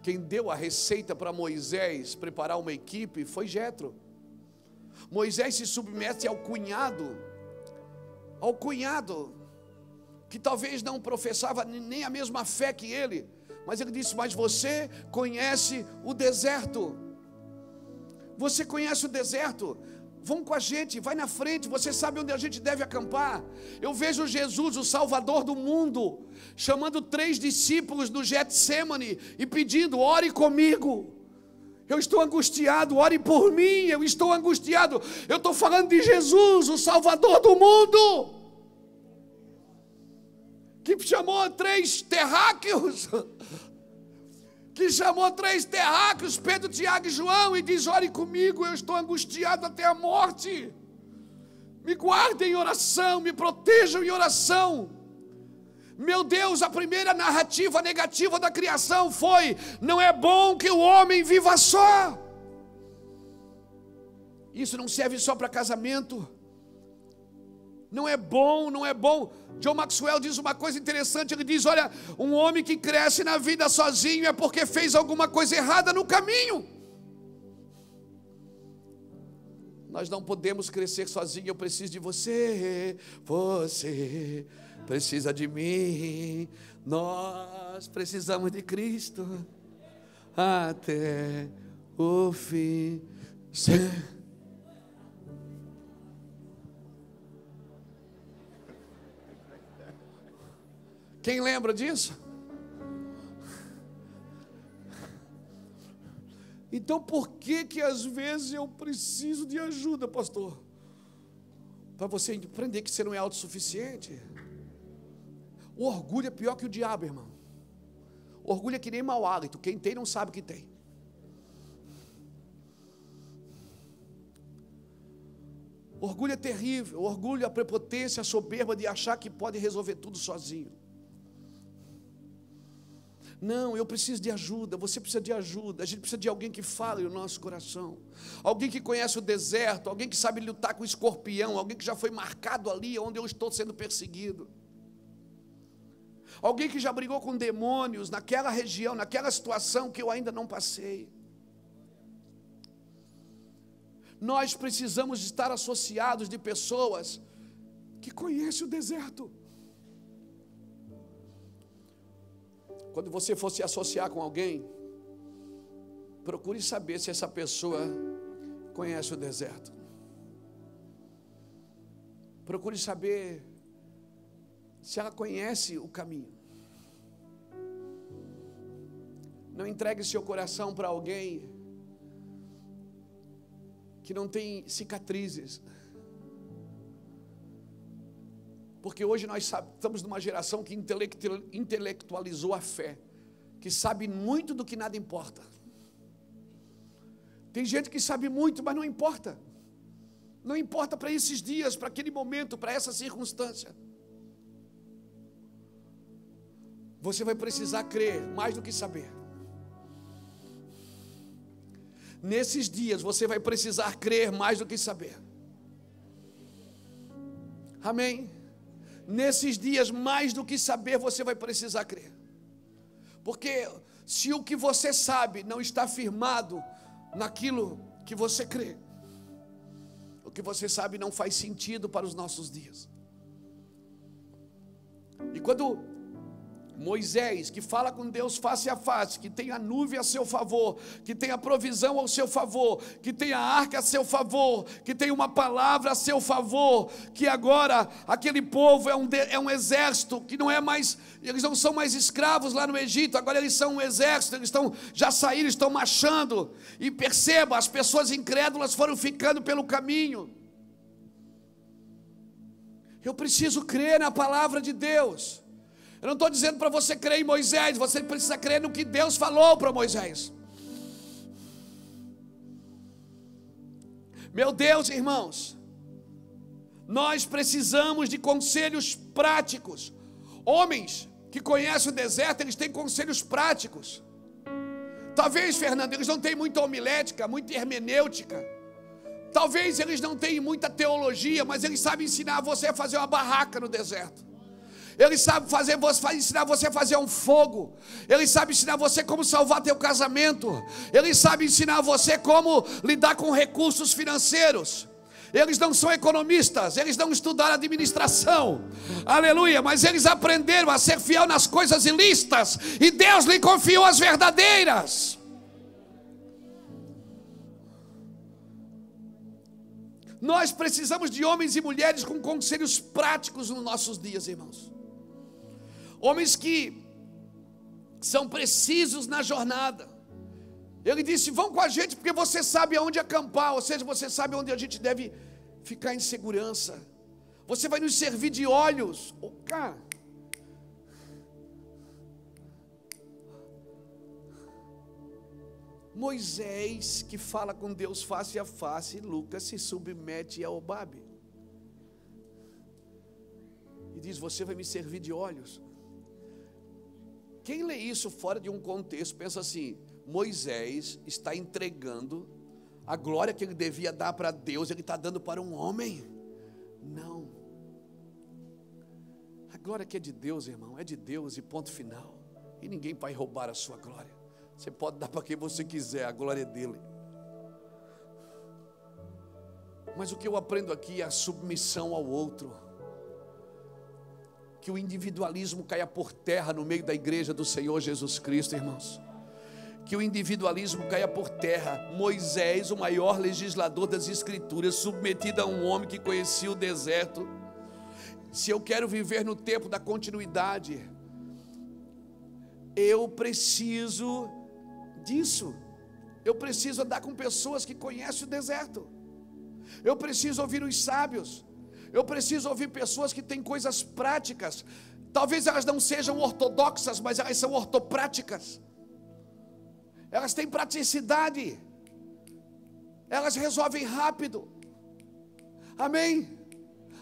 quem deu a receita para Moisés preparar uma equipe foi Jetro. Moisés se submete ao cunhado, ao cunhado. Que talvez não professava nem a mesma fé que ele, mas ele disse: Mas você conhece o deserto. Você conhece o deserto. Vão com a gente, vai na frente, você sabe onde a gente deve acampar. Eu vejo Jesus, o Salvador do mundo, chamando três discípulos do Getsemane e pedindo: ore comigo. Eu estou angustiado, ore por mim, eu estou angustiado. Eu estou falando de Jesus, o Salvador do mundo, que chamou três terráqueos que chamou três terráqueos, Pedro, Tiago e João, e diz: Ore comigo, eu estou angustiado até a morte. Me guardem em oração, me protejam em oração. Meu Deus, a primeira narrativa negativa da criação foi: não é bom que o homem viva só. Isso não serve só para casamento. Não é bom, não é bom. John Maxwell diz uma coisa interessante: ele diz, olha, um homem que cresce na vida sozinho é porque fez alguma coisa errada no caminho. Nós não podemos crescer sozinho, eu preciso de você, você precisa de mim, nós precisamos de Cristo até o fim. Quem lembra disso? Então por que que às vezes eu preciso de ajuda, pastor? Para você aprender que você não é autossuficiente. O orgulho é pior que o diabo, irmão. O orgulho é que nem mau hálito. Quem tem não sabe que tem. O orgulho é terrível. O orgulho, a prepotência, a soberba de achar que pode resolver tudo sozinho. Não, eu preciso de ajuda, você precisa de ajuda, a gente precisa de alguém que fale no nosso coração, alguém que conhece o deserto, alguém que sabe lutar com o escorpião, alguém que já foi marcado ali onde eu estou sendo perseguido, alguém que já brigou com demônios naquela região, naquela situação que eu ainda não passei. Nós precisamos estar associados de pessoas que conhecem o deserto. Quando você for se associar com alguém, procure saber se essa pessoa conhece o deserto. Procure saber se ela conhece o caminho. Não entregue seu coração para alguém que não tem cicatrizes. Porque hoje nós estamos numa geração que intelectualizou a fé, que sabe muito do que nada importa. Tem gente que sabe muito, mas não importa. Não importa para esses dias, para aquele momento, para essa circunstância. Você vai precisar crer mais do que saber. Nesses dias você vai precisar crer mais do que saber. Amém? Nesses dias, mais do que saber, você vai precisar crer. Porque se o que você sabe não está firmado naquilo que você crê, o que você sabe não faz sentido para os nossos dias. E quando Moisés, que fala com Deus face a face, que tem a nuvem a seu favor, que tem a provisão ao seu favor, que tem a arca a seu favor, que tem uma palavra a seu favor, que agora aquele povo é um, é um exército, que não é mais, eles não são mais escravos lá no Egito, agora eles são um exército, eles estão, já saíram, estão marchando, e perceba, as pessoas incrédulas foram ficando pelo caminho. Eu preciso crer na palavra de Deus. Eu não estou dizendo para você crer em Moisés, você precisa crer no que Deus falou para Moisés. Meu Deus, irmãos, nós precisamos de conselhos práticos. Homens que conhecem o deserto, eles têm conselhos práticos. Talvez, Fernando, eles não têm muita homilética, muita hermenêutica. Talvez eles não tenham muita teologia, mas eles sabem ensinar você a fazer uma barraca no deserto. Ele sabe fazer você, ensinar você a fazer um fogo. Ele sabe ensinar você como salvar teu casamento. Ele sabe ensinar você como lidar com recursos financeiros. Eles não são economistas, eles não estudaram administração, aleluia, mas eles aprenderam a ser fiel nas coisas ilícitas, e Deus lhe confiou as verdadeiras. Nós precisamos de homens e mulheres com conselhos práticos nos nossos dias, irmãos. Homens que são precisos na jornada. Ele disse: Vão com a gente porque você sabe aonde acampar, ou seja, você sabe onde a gente deve ficar em segurança. Você vai nos servir de olhos. Oh. Moisés, que fala com Deus face a face, Lucas se submete ao Babe. E diz: Você vai me servir de olhos. Quem lê isso fora de um contexto pensa assim: Moisés está entregando a glória que ele devia dar para Deus, ele está dando para um homem. Não. A glória que é de Deus, irmão, é de Deus e ponto final. E ninguém vai roubar a sua glória. Você pode dar para quem você quiser, a glória é dele. Mas o que eu aprendo aqui é a submissão ao outro. Que o individualismo caia por terra no meio da igreja do Senhor Jesus Cristo, irmãos. Que o individualismo caia por terra. Moisés, o maior legislador das Escrituras, submetido a um homem que conhecia o deserto. Se eu quero viver no tempo da continuidade, eu preciso disso. Eu preciso andar com pessoas que conhecem o deserto. Eu preciso ouvir os sábios. Eu preciso ouvir pessoas que têm coisas práticas. Talvez elas não sejam ortodoxas, mas elas são ortopráticas. Elas têm praticidade. Elas resolvem rápido. Amém?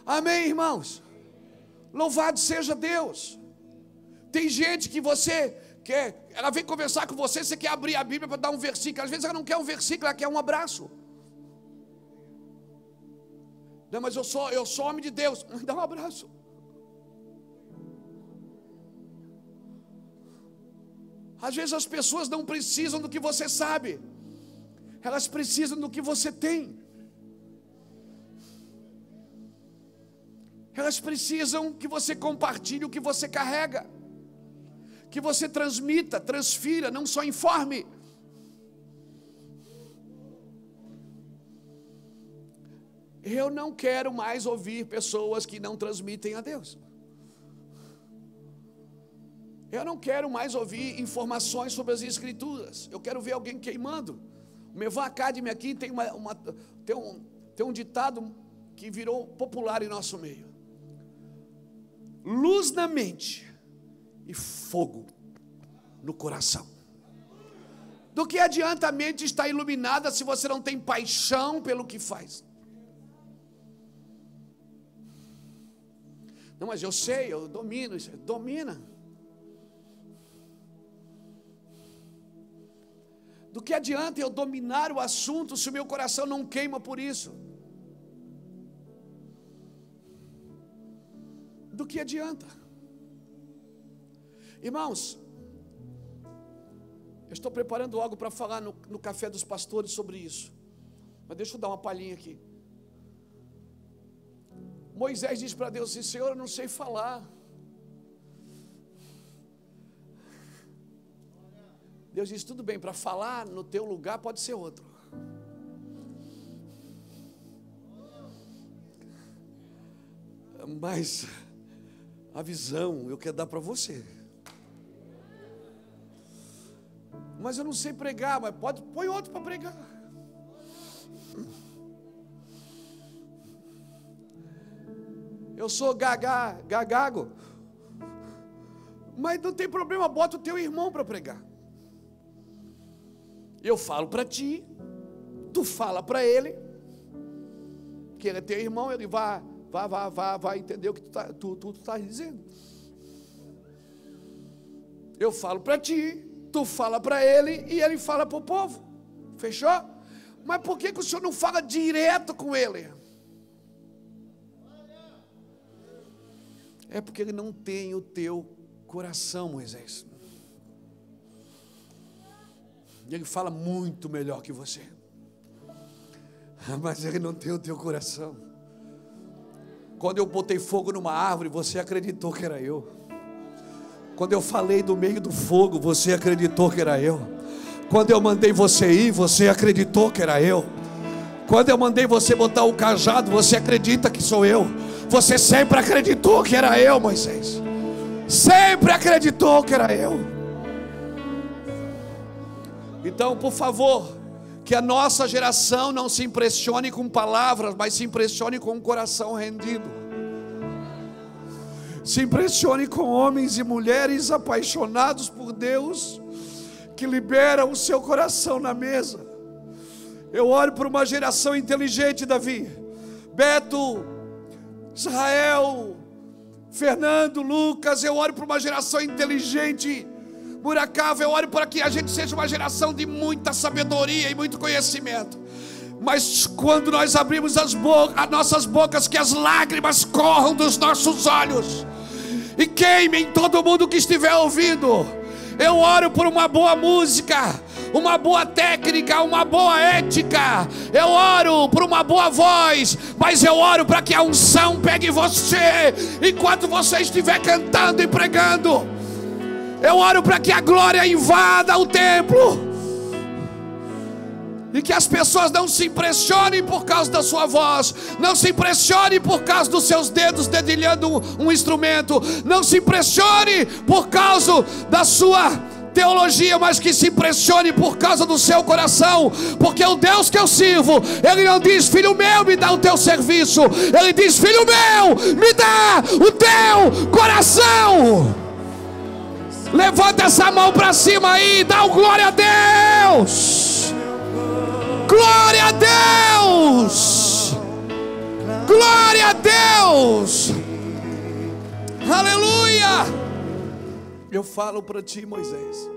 Amém, irmãos? Louvado seja Deus. Tem gente que você quer, ela vem conversar com você, você quer abrir a Bíblia para dar um versículo. Às vezes ela não quer um versículo, ela quer um abraço. Não, mas eu sou, eu sou homem de Deus. Dá um abraço. Às vezes as pessoas não precisam do que você sabe, elas precisam do que você tem. Elas precisam que você compartilhe o que você carrega que você transmita, transfira, não só informe. Eu não quero mais ouvir pessoas que não transmitem a Deus. Eu não quero mais ouvir informações sobre as Escrituras. Eu quero ver alguém queimando. O Mevan Academy aqui tem, uma, uma, tem, um, tem um ditado que virou popular em nosso meio: luz na mente e fogo no coração. Do que adianta a mente estar iluminada se você não tem paixão pelo que faz? Não, mas eu sei, eu domino isso. Domina. Do que adianta eu dominar o assunto se o meu coração não queima por isso? Do que adianta? Irmãos, eu estou preparando algo para falar no, no café dos pastores sobre isso. Mas deixa eu dar uma palhinha aqui. Moisés diz para Deus assim: Senhor, eu não sei falar. Deus diz: tudo bem, para falar no teu lugar pode ser outro. Mas a visão eu quero dar para você. Mas eu não sei pregar, mas pode, põe outro para pregar. Eu sou gagá, gagago. Mas não tem problema, bota o teu irmão para pregar. Eu falo para ti, tu fala para ele, que ele é teu irmão, ele vai, vai, vai, vai, vai entender o que tu está tu, tu, tu tá dizendo. Eu falo para ti, tu fala para ele e ele fala para o povo. Fechou? Mas por que, que o senhor não fala direto com ele? É porque ele não tem o teu coração, Moisés. Ele fala muito melhor que você. Mas ele não tem o teu coração. Quando eu botei fogo numa árvore, você acreditou que era eu. Quando eu falei do meio do fogo, você acreditou que era eu. Quando eu mandei você ir, você acreditou que era eu. Quando eu mandei você botar o cajado, você acredita que sou eu. Você sempre acreditou que era eu, Moisés. Sempre acreditou que era eu. Então, por favor, que a nossa geração não se impressione com palavras, mas se impressione com um coração rendido. Se impressione com homens e mulheres apaixonados por Deus, que liberam o seu coração na mesa. Eu oro por uma geração inteligente, Davi. Beto, Israel, Fernando, Lucas, eu oro por uma geração inteligente Buracava, eu oro para que a gente seja uma geração de muita sabedoria e muito conhecimento. Mas quando nós abrimos as, as nossas bocas, que as lágrimas corram dos nossos olhos e queimem todo mundo que estiver ouvindo. Eu oro por uma boa música, uma boa técnica, uma boa ética. Eu oro por uma boa voz, mas eu oro para que a unção pegue você enquanto você estiver cantando e pregando. Eu oro para que a glória invada o templo. E que as pessoas não se impressionem por causa da sua voz, não se impressionem por causa dos seus dedos dedilhando um, instrumento, não se impressione por causa da sua teologia, mas que se impressione por causa do seu coração, porque o Deus que eu sirvo, Ele não diz, filho meu, me dá o teu serviço, Ele diz, filho meu, me dá o teu coração. Levanta essa mão para cima aí, dá glória a Deus. Glória a Deus. Glória a Deus. Aleluia. Eu falo para ti, Moisés.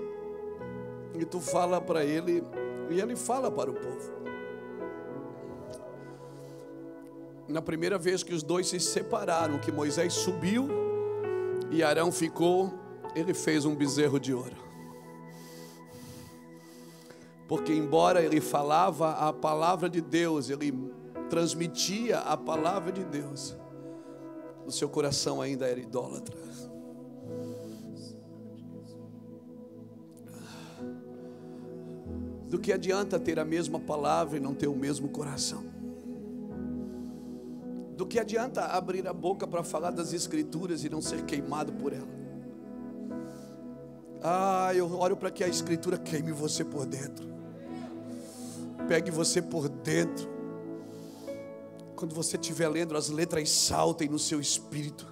E tu fala para ele, e ele fala para o povo. Na primeira vez que os dois se separaram, que Moisés subiu e Arão ficou ele fez um bezerro de ouro. Porque, embora ele falava a palavra de Deus, ele transmitia a palavra de Deus, o seu coração ainda era idólatra. Do que adianta ter a mesma palavra e não ter o mesmo coração? Do que adianta abrir a boca para falar das Escrituras e não ser queimado por ela? Ah, eu oro para que a Escritura queime você por dentro. Pegue você por dentro. Quando você estiver lendo, as letras saltem no seu espírito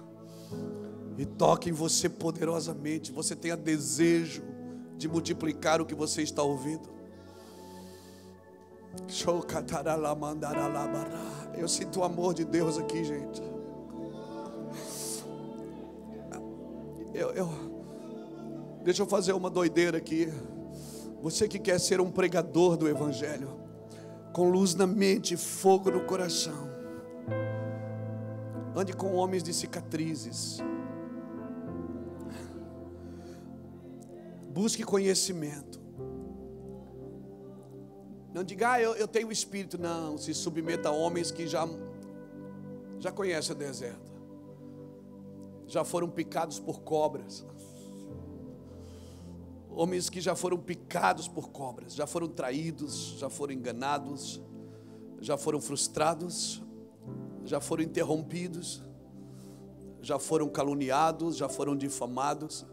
e toquem você poderosamente. Você tenha desejo de multiplicar o que você está ouvindo. Eu sinto o amor de Deus aqui, gente. Eu, eu, Deixa eu fazer uma doideira aqui. Você que quer ser um pregador do Evangelho, com luz na mente, fogo no coração, ande com homens de cicatrizes, busque conhecimento. Não diga, ah, eu, eu tenho espírito. Não, se submeta a homens que já, já conhecem o deserto, já foram picados por cobras homens que já foram picados por cobras, já foram traídos, já foram enganados, já foram frustrados, já foram interrompidos, já foram caluniados, já foram difamados.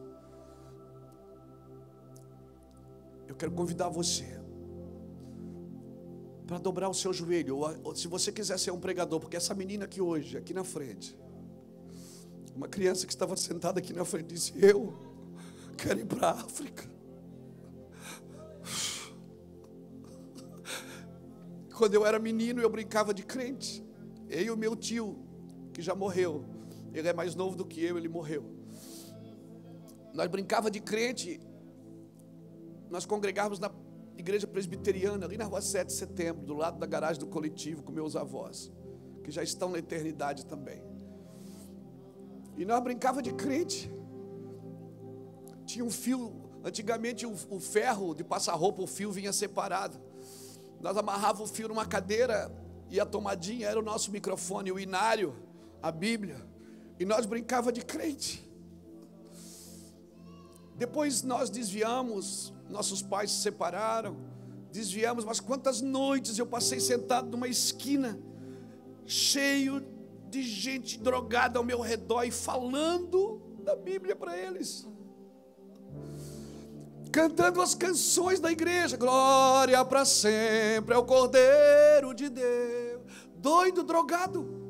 Eu quero convidar você para dobrar o seu joelho, ou, se você quiser ser um pregador, porque essa menina aqui hoje, aqui na frente, uma criança que estava sentada aqui na frente disse: Eu quero ir para a África. Quando eu era menino, eu brincava de crente. Eu e o meu tio, que já morreu. Ele é mais novo do que eu, ele morreu. Nós brincava de crente. Nós congregávamos na igreja presbiteriana, ali na rua 7 de setembro, do lado da garagem do coletivo, com meus avós, que já estão na eternidade também. E nós brincava de crente. Tinha um fio, antigamente o, o ferro de passar roupa, o fio vinha separado. Nós amarrávamos o fio numa cadeira E a tomadinha era o nosso microfone, o inário, a Bíblia. E nós brincava de crente. Depois nós desviamos, nossos pais se separaram, desviamos, mas quantas noites eu passei sentado numa esquina, cheio de gente drogada ao meu redor e falando da Bíblia para eles. Cantando as canções da igreja, glória para sempre é o Cordeiro de Deus, doido, drogado.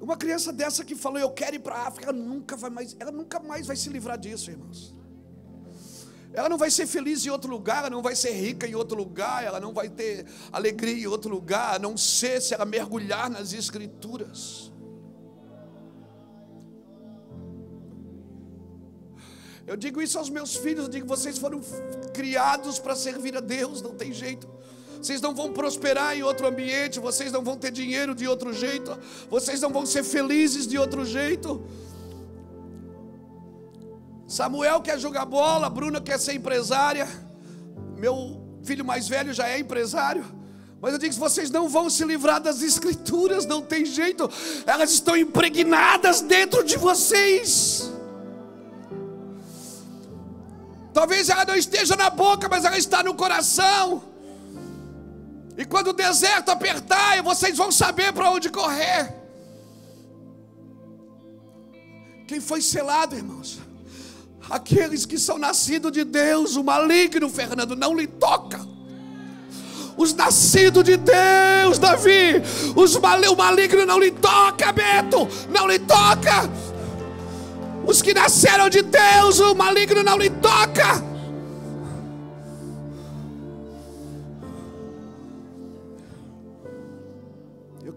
Uma criança dessa que falou, eu quero ir para a África, nunca vai mais, ela nunca mais vai se livrar disso, irmãos. Ela não vai ser feliz em outro lugar, ela não vai ser rica em outro lugar, ela não vai ter alegria em outro lugar, a não ser se ela mergulhar nas escrituras. Eu digo isso aos meus filhos, eu digo, vocês foram criados para servir a Deus, não tem jeito. Vocês não vão prosperar em outro ambiente, vocês não vão ter dinheiro de outro jeito, vocês não vão ser felizes de outro jeito. Samuel quer jogar bola, Bruna quer ser empresária, meu filho mais velho já é empresário. Mas eu digo: vocês não vão se livrar das escrituras, não tem jeito, elas estão impregnadas dentro de vocês. Talvez ela não esteja na boca, mas ela está no coração. E quando o deserto apertar, vocês vão saber para onde correr. Quem foi selado, irmãos? Aqueles que são nascidos de Deus, o maligno, Fernando, não lhe toca. Os nascidos de Deus, Davi, os mal, o maligno não lhe toca, Beto, não lhe toca. Os que nasceram de Deus, o maligno não lhe toca.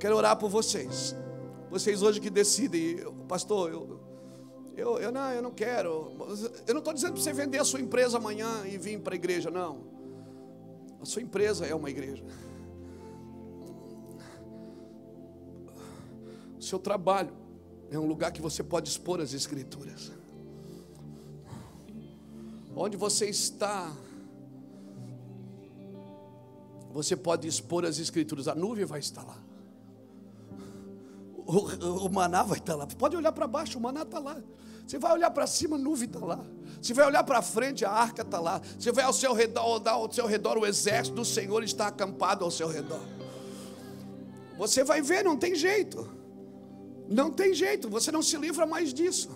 quero orar por vocês. Vocês hoje que decidem, pastor, eu, eu, eu não, eu não quero. Eu não estou dizendo para você vender a sua empresa amanhã e vir para a igreja, não. A sua empresa é uma igreja. O seu trabalho é um lugar que você pode expor as escrituras. Onde você está, você pode expor as escrituras. A nuvem vai estar lá o, o maná vai estar lá. Pode olhar para baixo, o maná está lá. Você vai olhar para cima, a nuvem está lá. Você vai olhar para frente, a arca está lá. Você vai ao seu redor, ao seu redor, o exército do Senhor está acampado ao seu redor. Você vai ver, não tem jeito. Não tem jeito, você não se livra mais disso.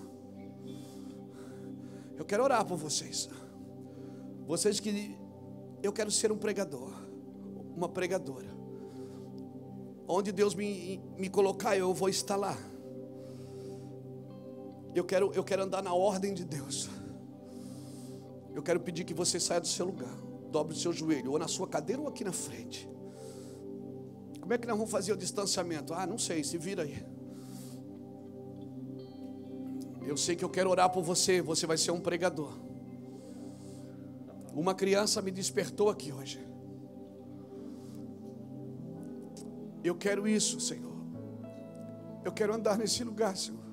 Eu quero orar por vocês. Vocês que eu quero ser um pregador, uma pregadora. Onde Deus me, me colocar, eu vou estar lá. Eu quero, eu quero andar na ordem de Deus. Eu quero pedir que você saia do seu lugar, dobre o seu joelho, ou na sua cadeira ou aqui na frente. Como é que nós vamos fazer o distanciamento? Ah, não sei, se vira aí. Eu sei que eu quero orar por você, você vai ser um pregador. Uma criança me despertou aqui hoje. Eu quero isso, Senhor. Eu quero andar nesse lugar, Senhor.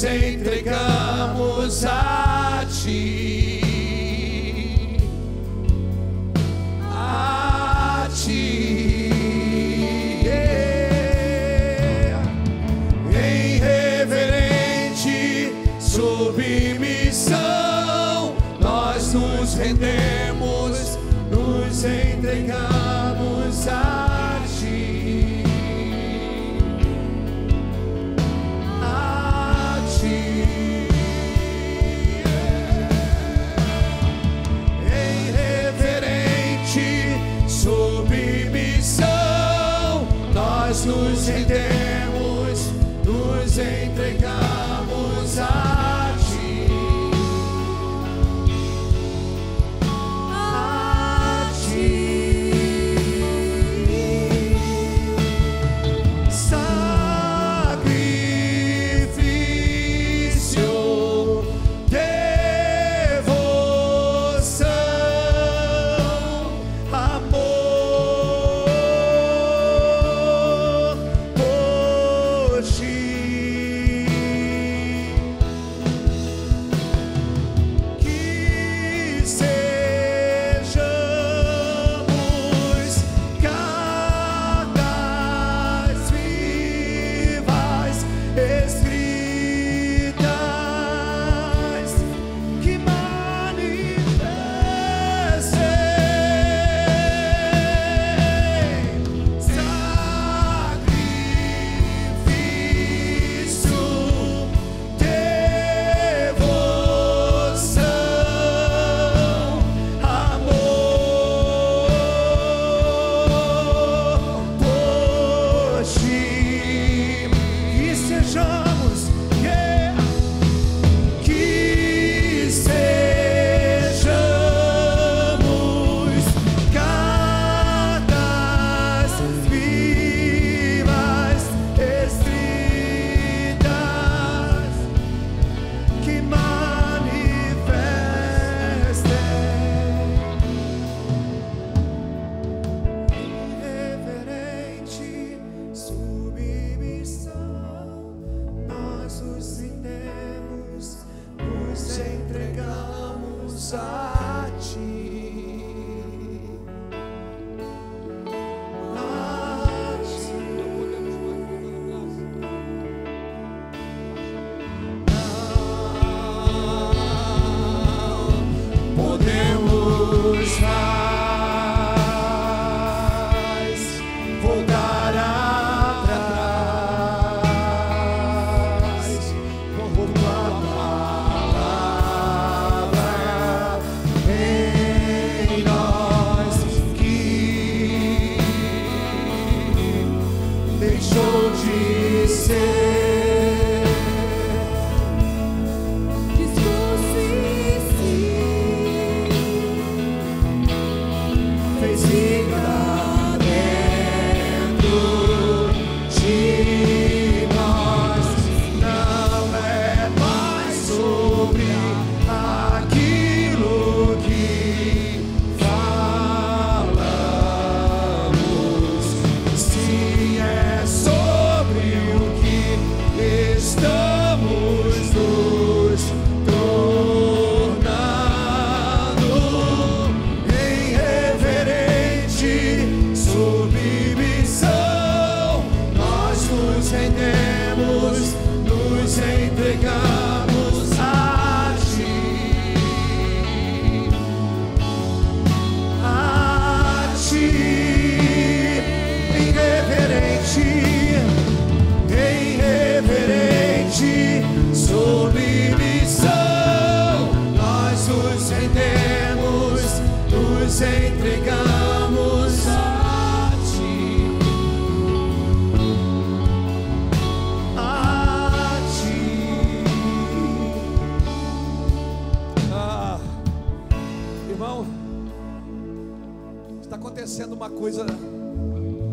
Nos entregamos a acontecendo uma coisa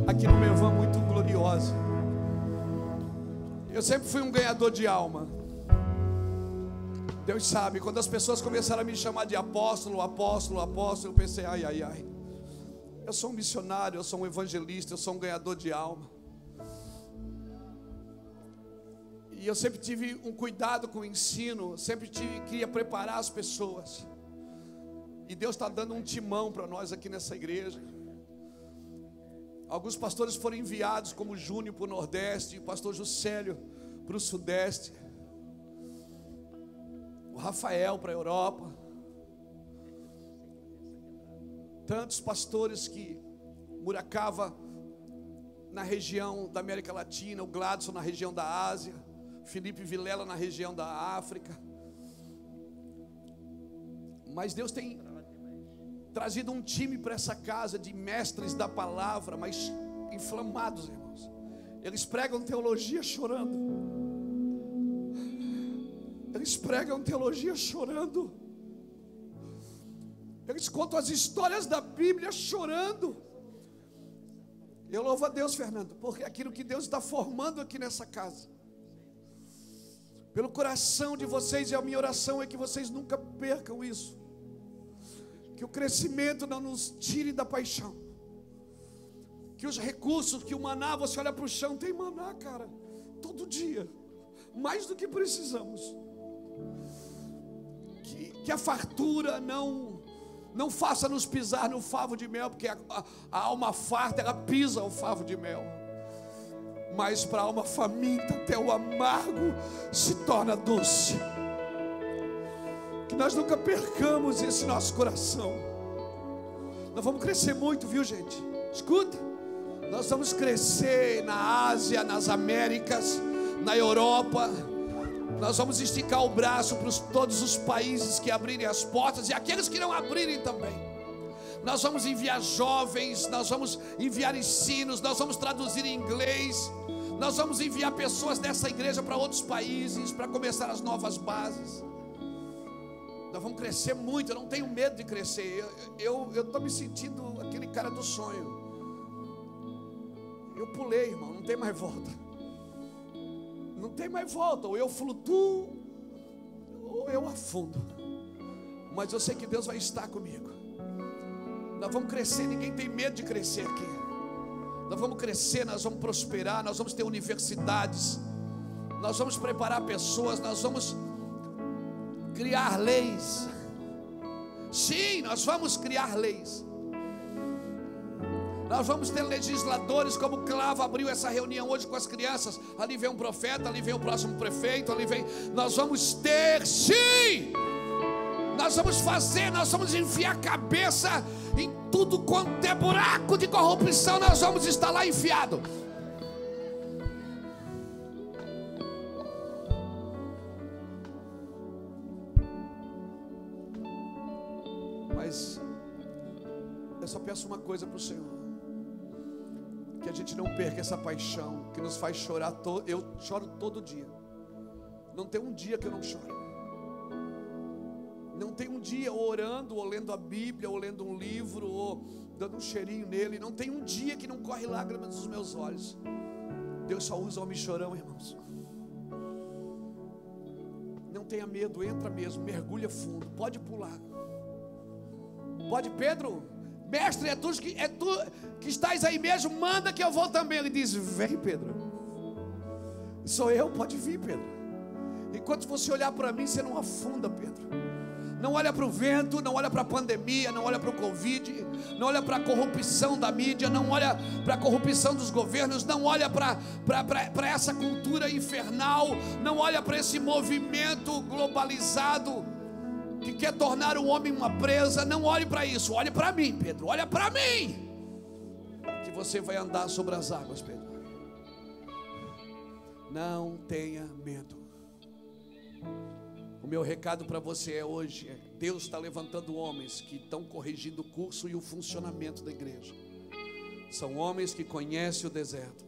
aqui no meu van muito gloriosa. Eu sempre fui um ganhador de alma. Deus sabe, quando as pessoas começaram a me chamar de apóstolo, apóstolo, apóstolo, eu pensei, ai, ai, ai. Eu sou um missionário, eu sou um evangelista, eu sou um ganhador de alma. E eu sempre tive um cuidado com o ensino, sempre tive, queria preparar as pessoas. E Deus está dando um timão para nós aqui nessa igreja. Alguns pastores foram enviados, como Júnior para o Nordeste, o pastor Juscelio para o Sudeste, o Rafael para a Europa. Tantos pastores que Muracava na região da América Latina, o Gladson na região da Ásia, Felipe Vilela na região da África. Mas Deus tem trazido um time para essa casa de mestres da palavra, mas inflamados, irmãos. Eles pregam teologia chorando. Eles pregam teologia chorando. Eles contam as histórias da Bíblia chorando. Eu louvo a Deus, Fernando, porque aquilo que Deus está formando aqui nessa casa, pelo coração de vocês, e a minha oração é que vocês nunca percam isso. Que o crescimento não nos tire da paixão. Que os recursos, que o maná, você olha para o chão, tem maná, cara, todo dia, mais do que precisamos. Que, que a fartura não não faça nos pisar no favo de mel, porque a, a, a alma farta ela pisa o favo de mel. Mas para a alma faminta, até o amargo se torna doce. Que nós nunca percamos esse nosso coração. Nós vamos crescer muito, viu, gente? Escuta. Nós vamos crescer na Ásia, nas Américas, na Europa. Nós vamos esticar o braço para os, todos os países que abrirem as portas e aqueles que não abrirem também. Nós vamos enviar jovens, nós vamos enviar ensinos, nós vamos traduzir em inglês, nós vamos enviar pessoas dessa igreja para outros países para começar as novas bases. Nós vamos crescer muito, eu não tenho medo de crescer. Eu estou me sentindo aquele cara do sonho. Eu pulei, irmão, não tem mais volta. Não tem mais volta. Ou eu flutuo, ou eu afundo. Mas eu sei que Deus vai estar comigo. Nós vamos crescer, ninguém tem medo de crescer aqui. Nós vamos crescer, nós vamos prosperar, nós vamos ter universidades, nós vamos preparar pessoas, nós vamos criar leis. Sim, nós vamos criar leis. Nós vamos ter legisladores, como o Clavo abriu essa reunião hoje com as crianças. Ali vem um profeta, ali vem o próximo prefeito, ali vem. Nós vamos ter, sim. Nós vamos fazer, nós vamos enfiar a cabeça em tudo quanto é buraco de corrupção, nós vamos estar lá enfiado. Eu só peço uma coisa para o Senhor: que a gente não perca essa paixão que nos faz chorar. To... Eu choro todo dia. Não tem um dia que eu não choro. Não tem um dia orando, ou lendo a Bíblia, ou lendo um livro, ou dando um cheirinho nele. Não tem um dia que não corre lágrimas dos meus olhos. Deus só usa homem chorão, irmãos. Não tenha medo, entra mesmo, mergulha fundo, pode pular. Pode, Pedro? Mestre, é tu, que, é tu que estás aí mesmo, manda que eu vou também. Ele diz: Vem, Pedro. Sou eu, pode vir, Pedro. Enquanto você olhar para mim, você não afunda, Pedro. Não olha para o vento, não olha para a pandemia, não olha para o Covid, não olha para a corrupção da mídia, não olha para a corrupção dos governos, não olha para essa cultura infernal, não olha para esse movimento globalizado que quer tornar o homem uma presa, não olhe para isso, olhe para mim, Pedro, olha para mim, que você vai andar sobre as águas, Pedro. Não tenha medo. O meu recado para você é hoje: é, Deus está levantando homens que estão corrigindo o curso e o funcionamento da igreja. São homens que conhecem o deserto,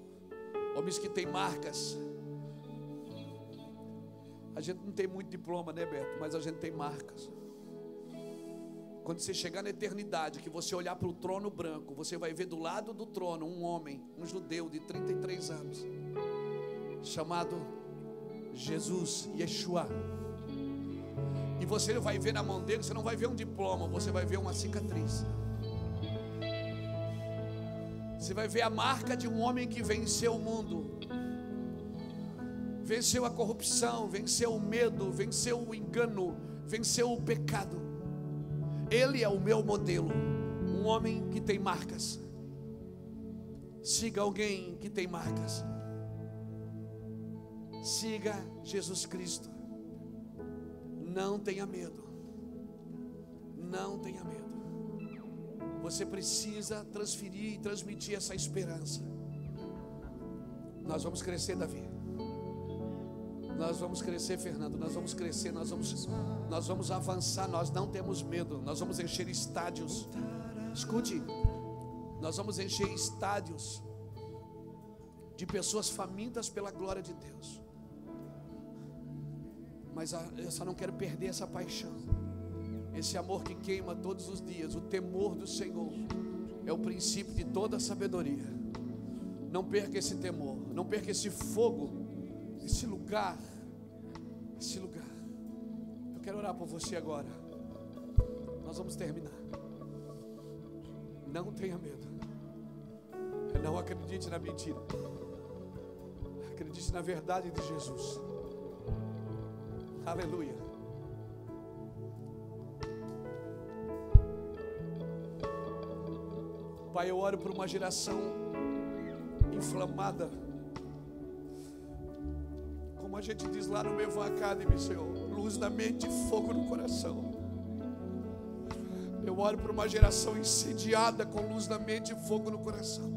homens que têm marcas. A gente não tem muito diploma, né, Beto? Mas a gente tem marcas. Quando você chegar na eternidade, que você olhar para o trono branco, você vai ver do lado do trono um homem, um judeu de 33 anos, chamado Jesus, Yeshua. E você vai ver na mão dele, você não vai ver um diploma, você vai ver uma cicatriz. Você vai ver a marca de um homem que venceu o mundo, venceu a corrupção, venceu o medo, venceu o engano, venceu o pecado. Ele é o meu modelo, um homem que tem marcas. Siga alguém que tem marcas. Siga Jesus Cristo. Não tenha medo. Não tenha medo. Você precisa transferir e transmitir essa esperança. Nós vamos crescer, Davi. Nós vamos crescer, Fernando. Nós vamos crescer, nós vamos, nós vamos avançar. Nós não temos medo. Nós vamos encher estádios. Escute, nós vamos encher estádios de pessoas famintas pela glória de Deus. Mas eu só não quero perder essa paixão, esse amor que queima todos os dias. O temor do Senhor é o princípio de toda sabedoria. Não perca esse temor, não perca esse fogo esse lugar, esse lugar. Eu quero orar por você agora. Nós vamos terminar. Não tenha medo. Não acredite na mentira. Acredite na verdade de Jesus. Aleluia. Pai, eu oro por uma geração inflamada a gente diz lá no Mevo Academy, Senhor, luz da mente e fogo no coração. Eu oro por uma geração incendiada com luz da mente e fogo no coração.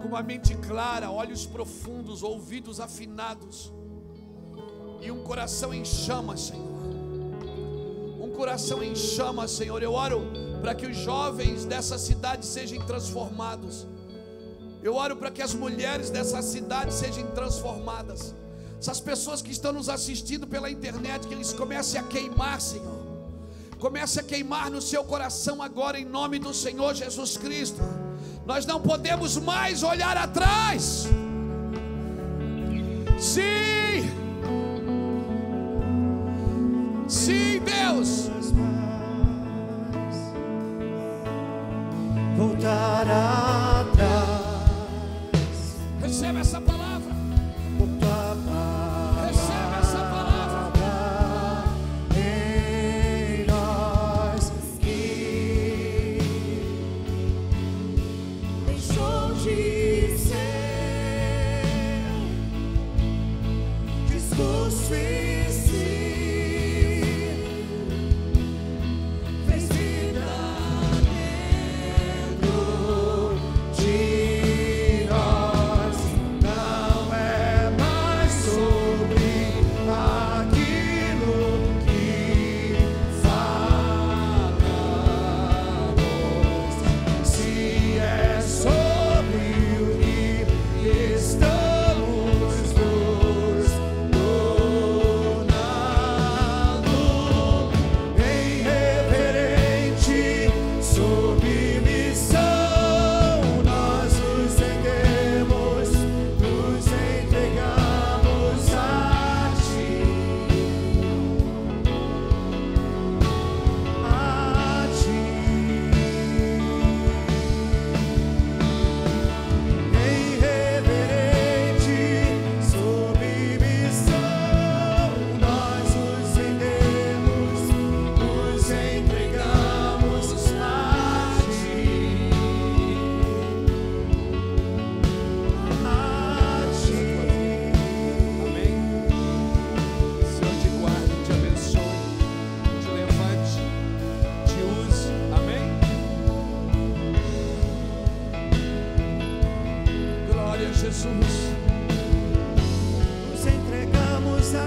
Com uma mente clara, olhos profundos, ouvidos afinados e um coração em chamas, Senhor. Um coração em chamas, Senhor. Eu oro para que os jovens dessa cidade sejam transformados eu oro para que as mulheres dessa cidade sejam transformadas. Essas pessoas que estão nos assistindo pela internet, que eles comecem a queimar, Senhor. Comece a queimar no seu coração agora, em nome do Senhor Jesus Cristo. Nós não podemos mais olhar atrás. Sim, sim, Deus. Voltará.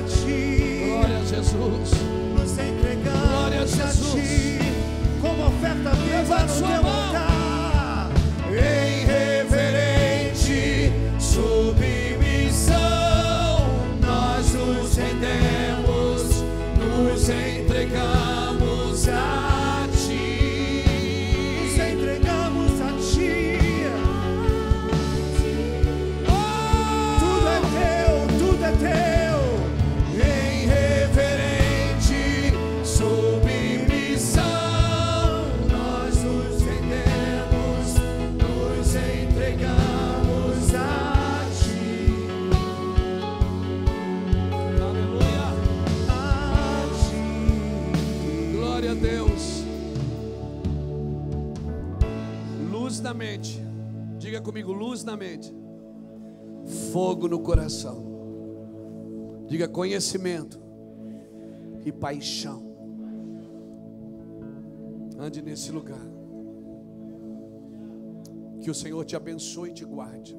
Ti. Glória a Jesus. Nos entregamos Glória a Jesus. Ti como oferta viva no teu altar. Em comigo, luz na mente. Fogo no coração. Diga conhecimento e paixão. Ande nesse lugar. Que o Senhor te abençoe e te guarde.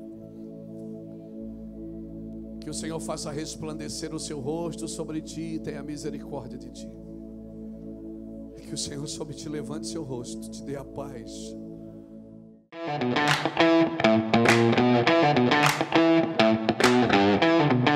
Que o Senhor faça resplandecer o seu rosto sobre ti e tenha misericórdia de ti. Que o Senhor sobre ti levante seu rosto, te dê a paz. Thank you.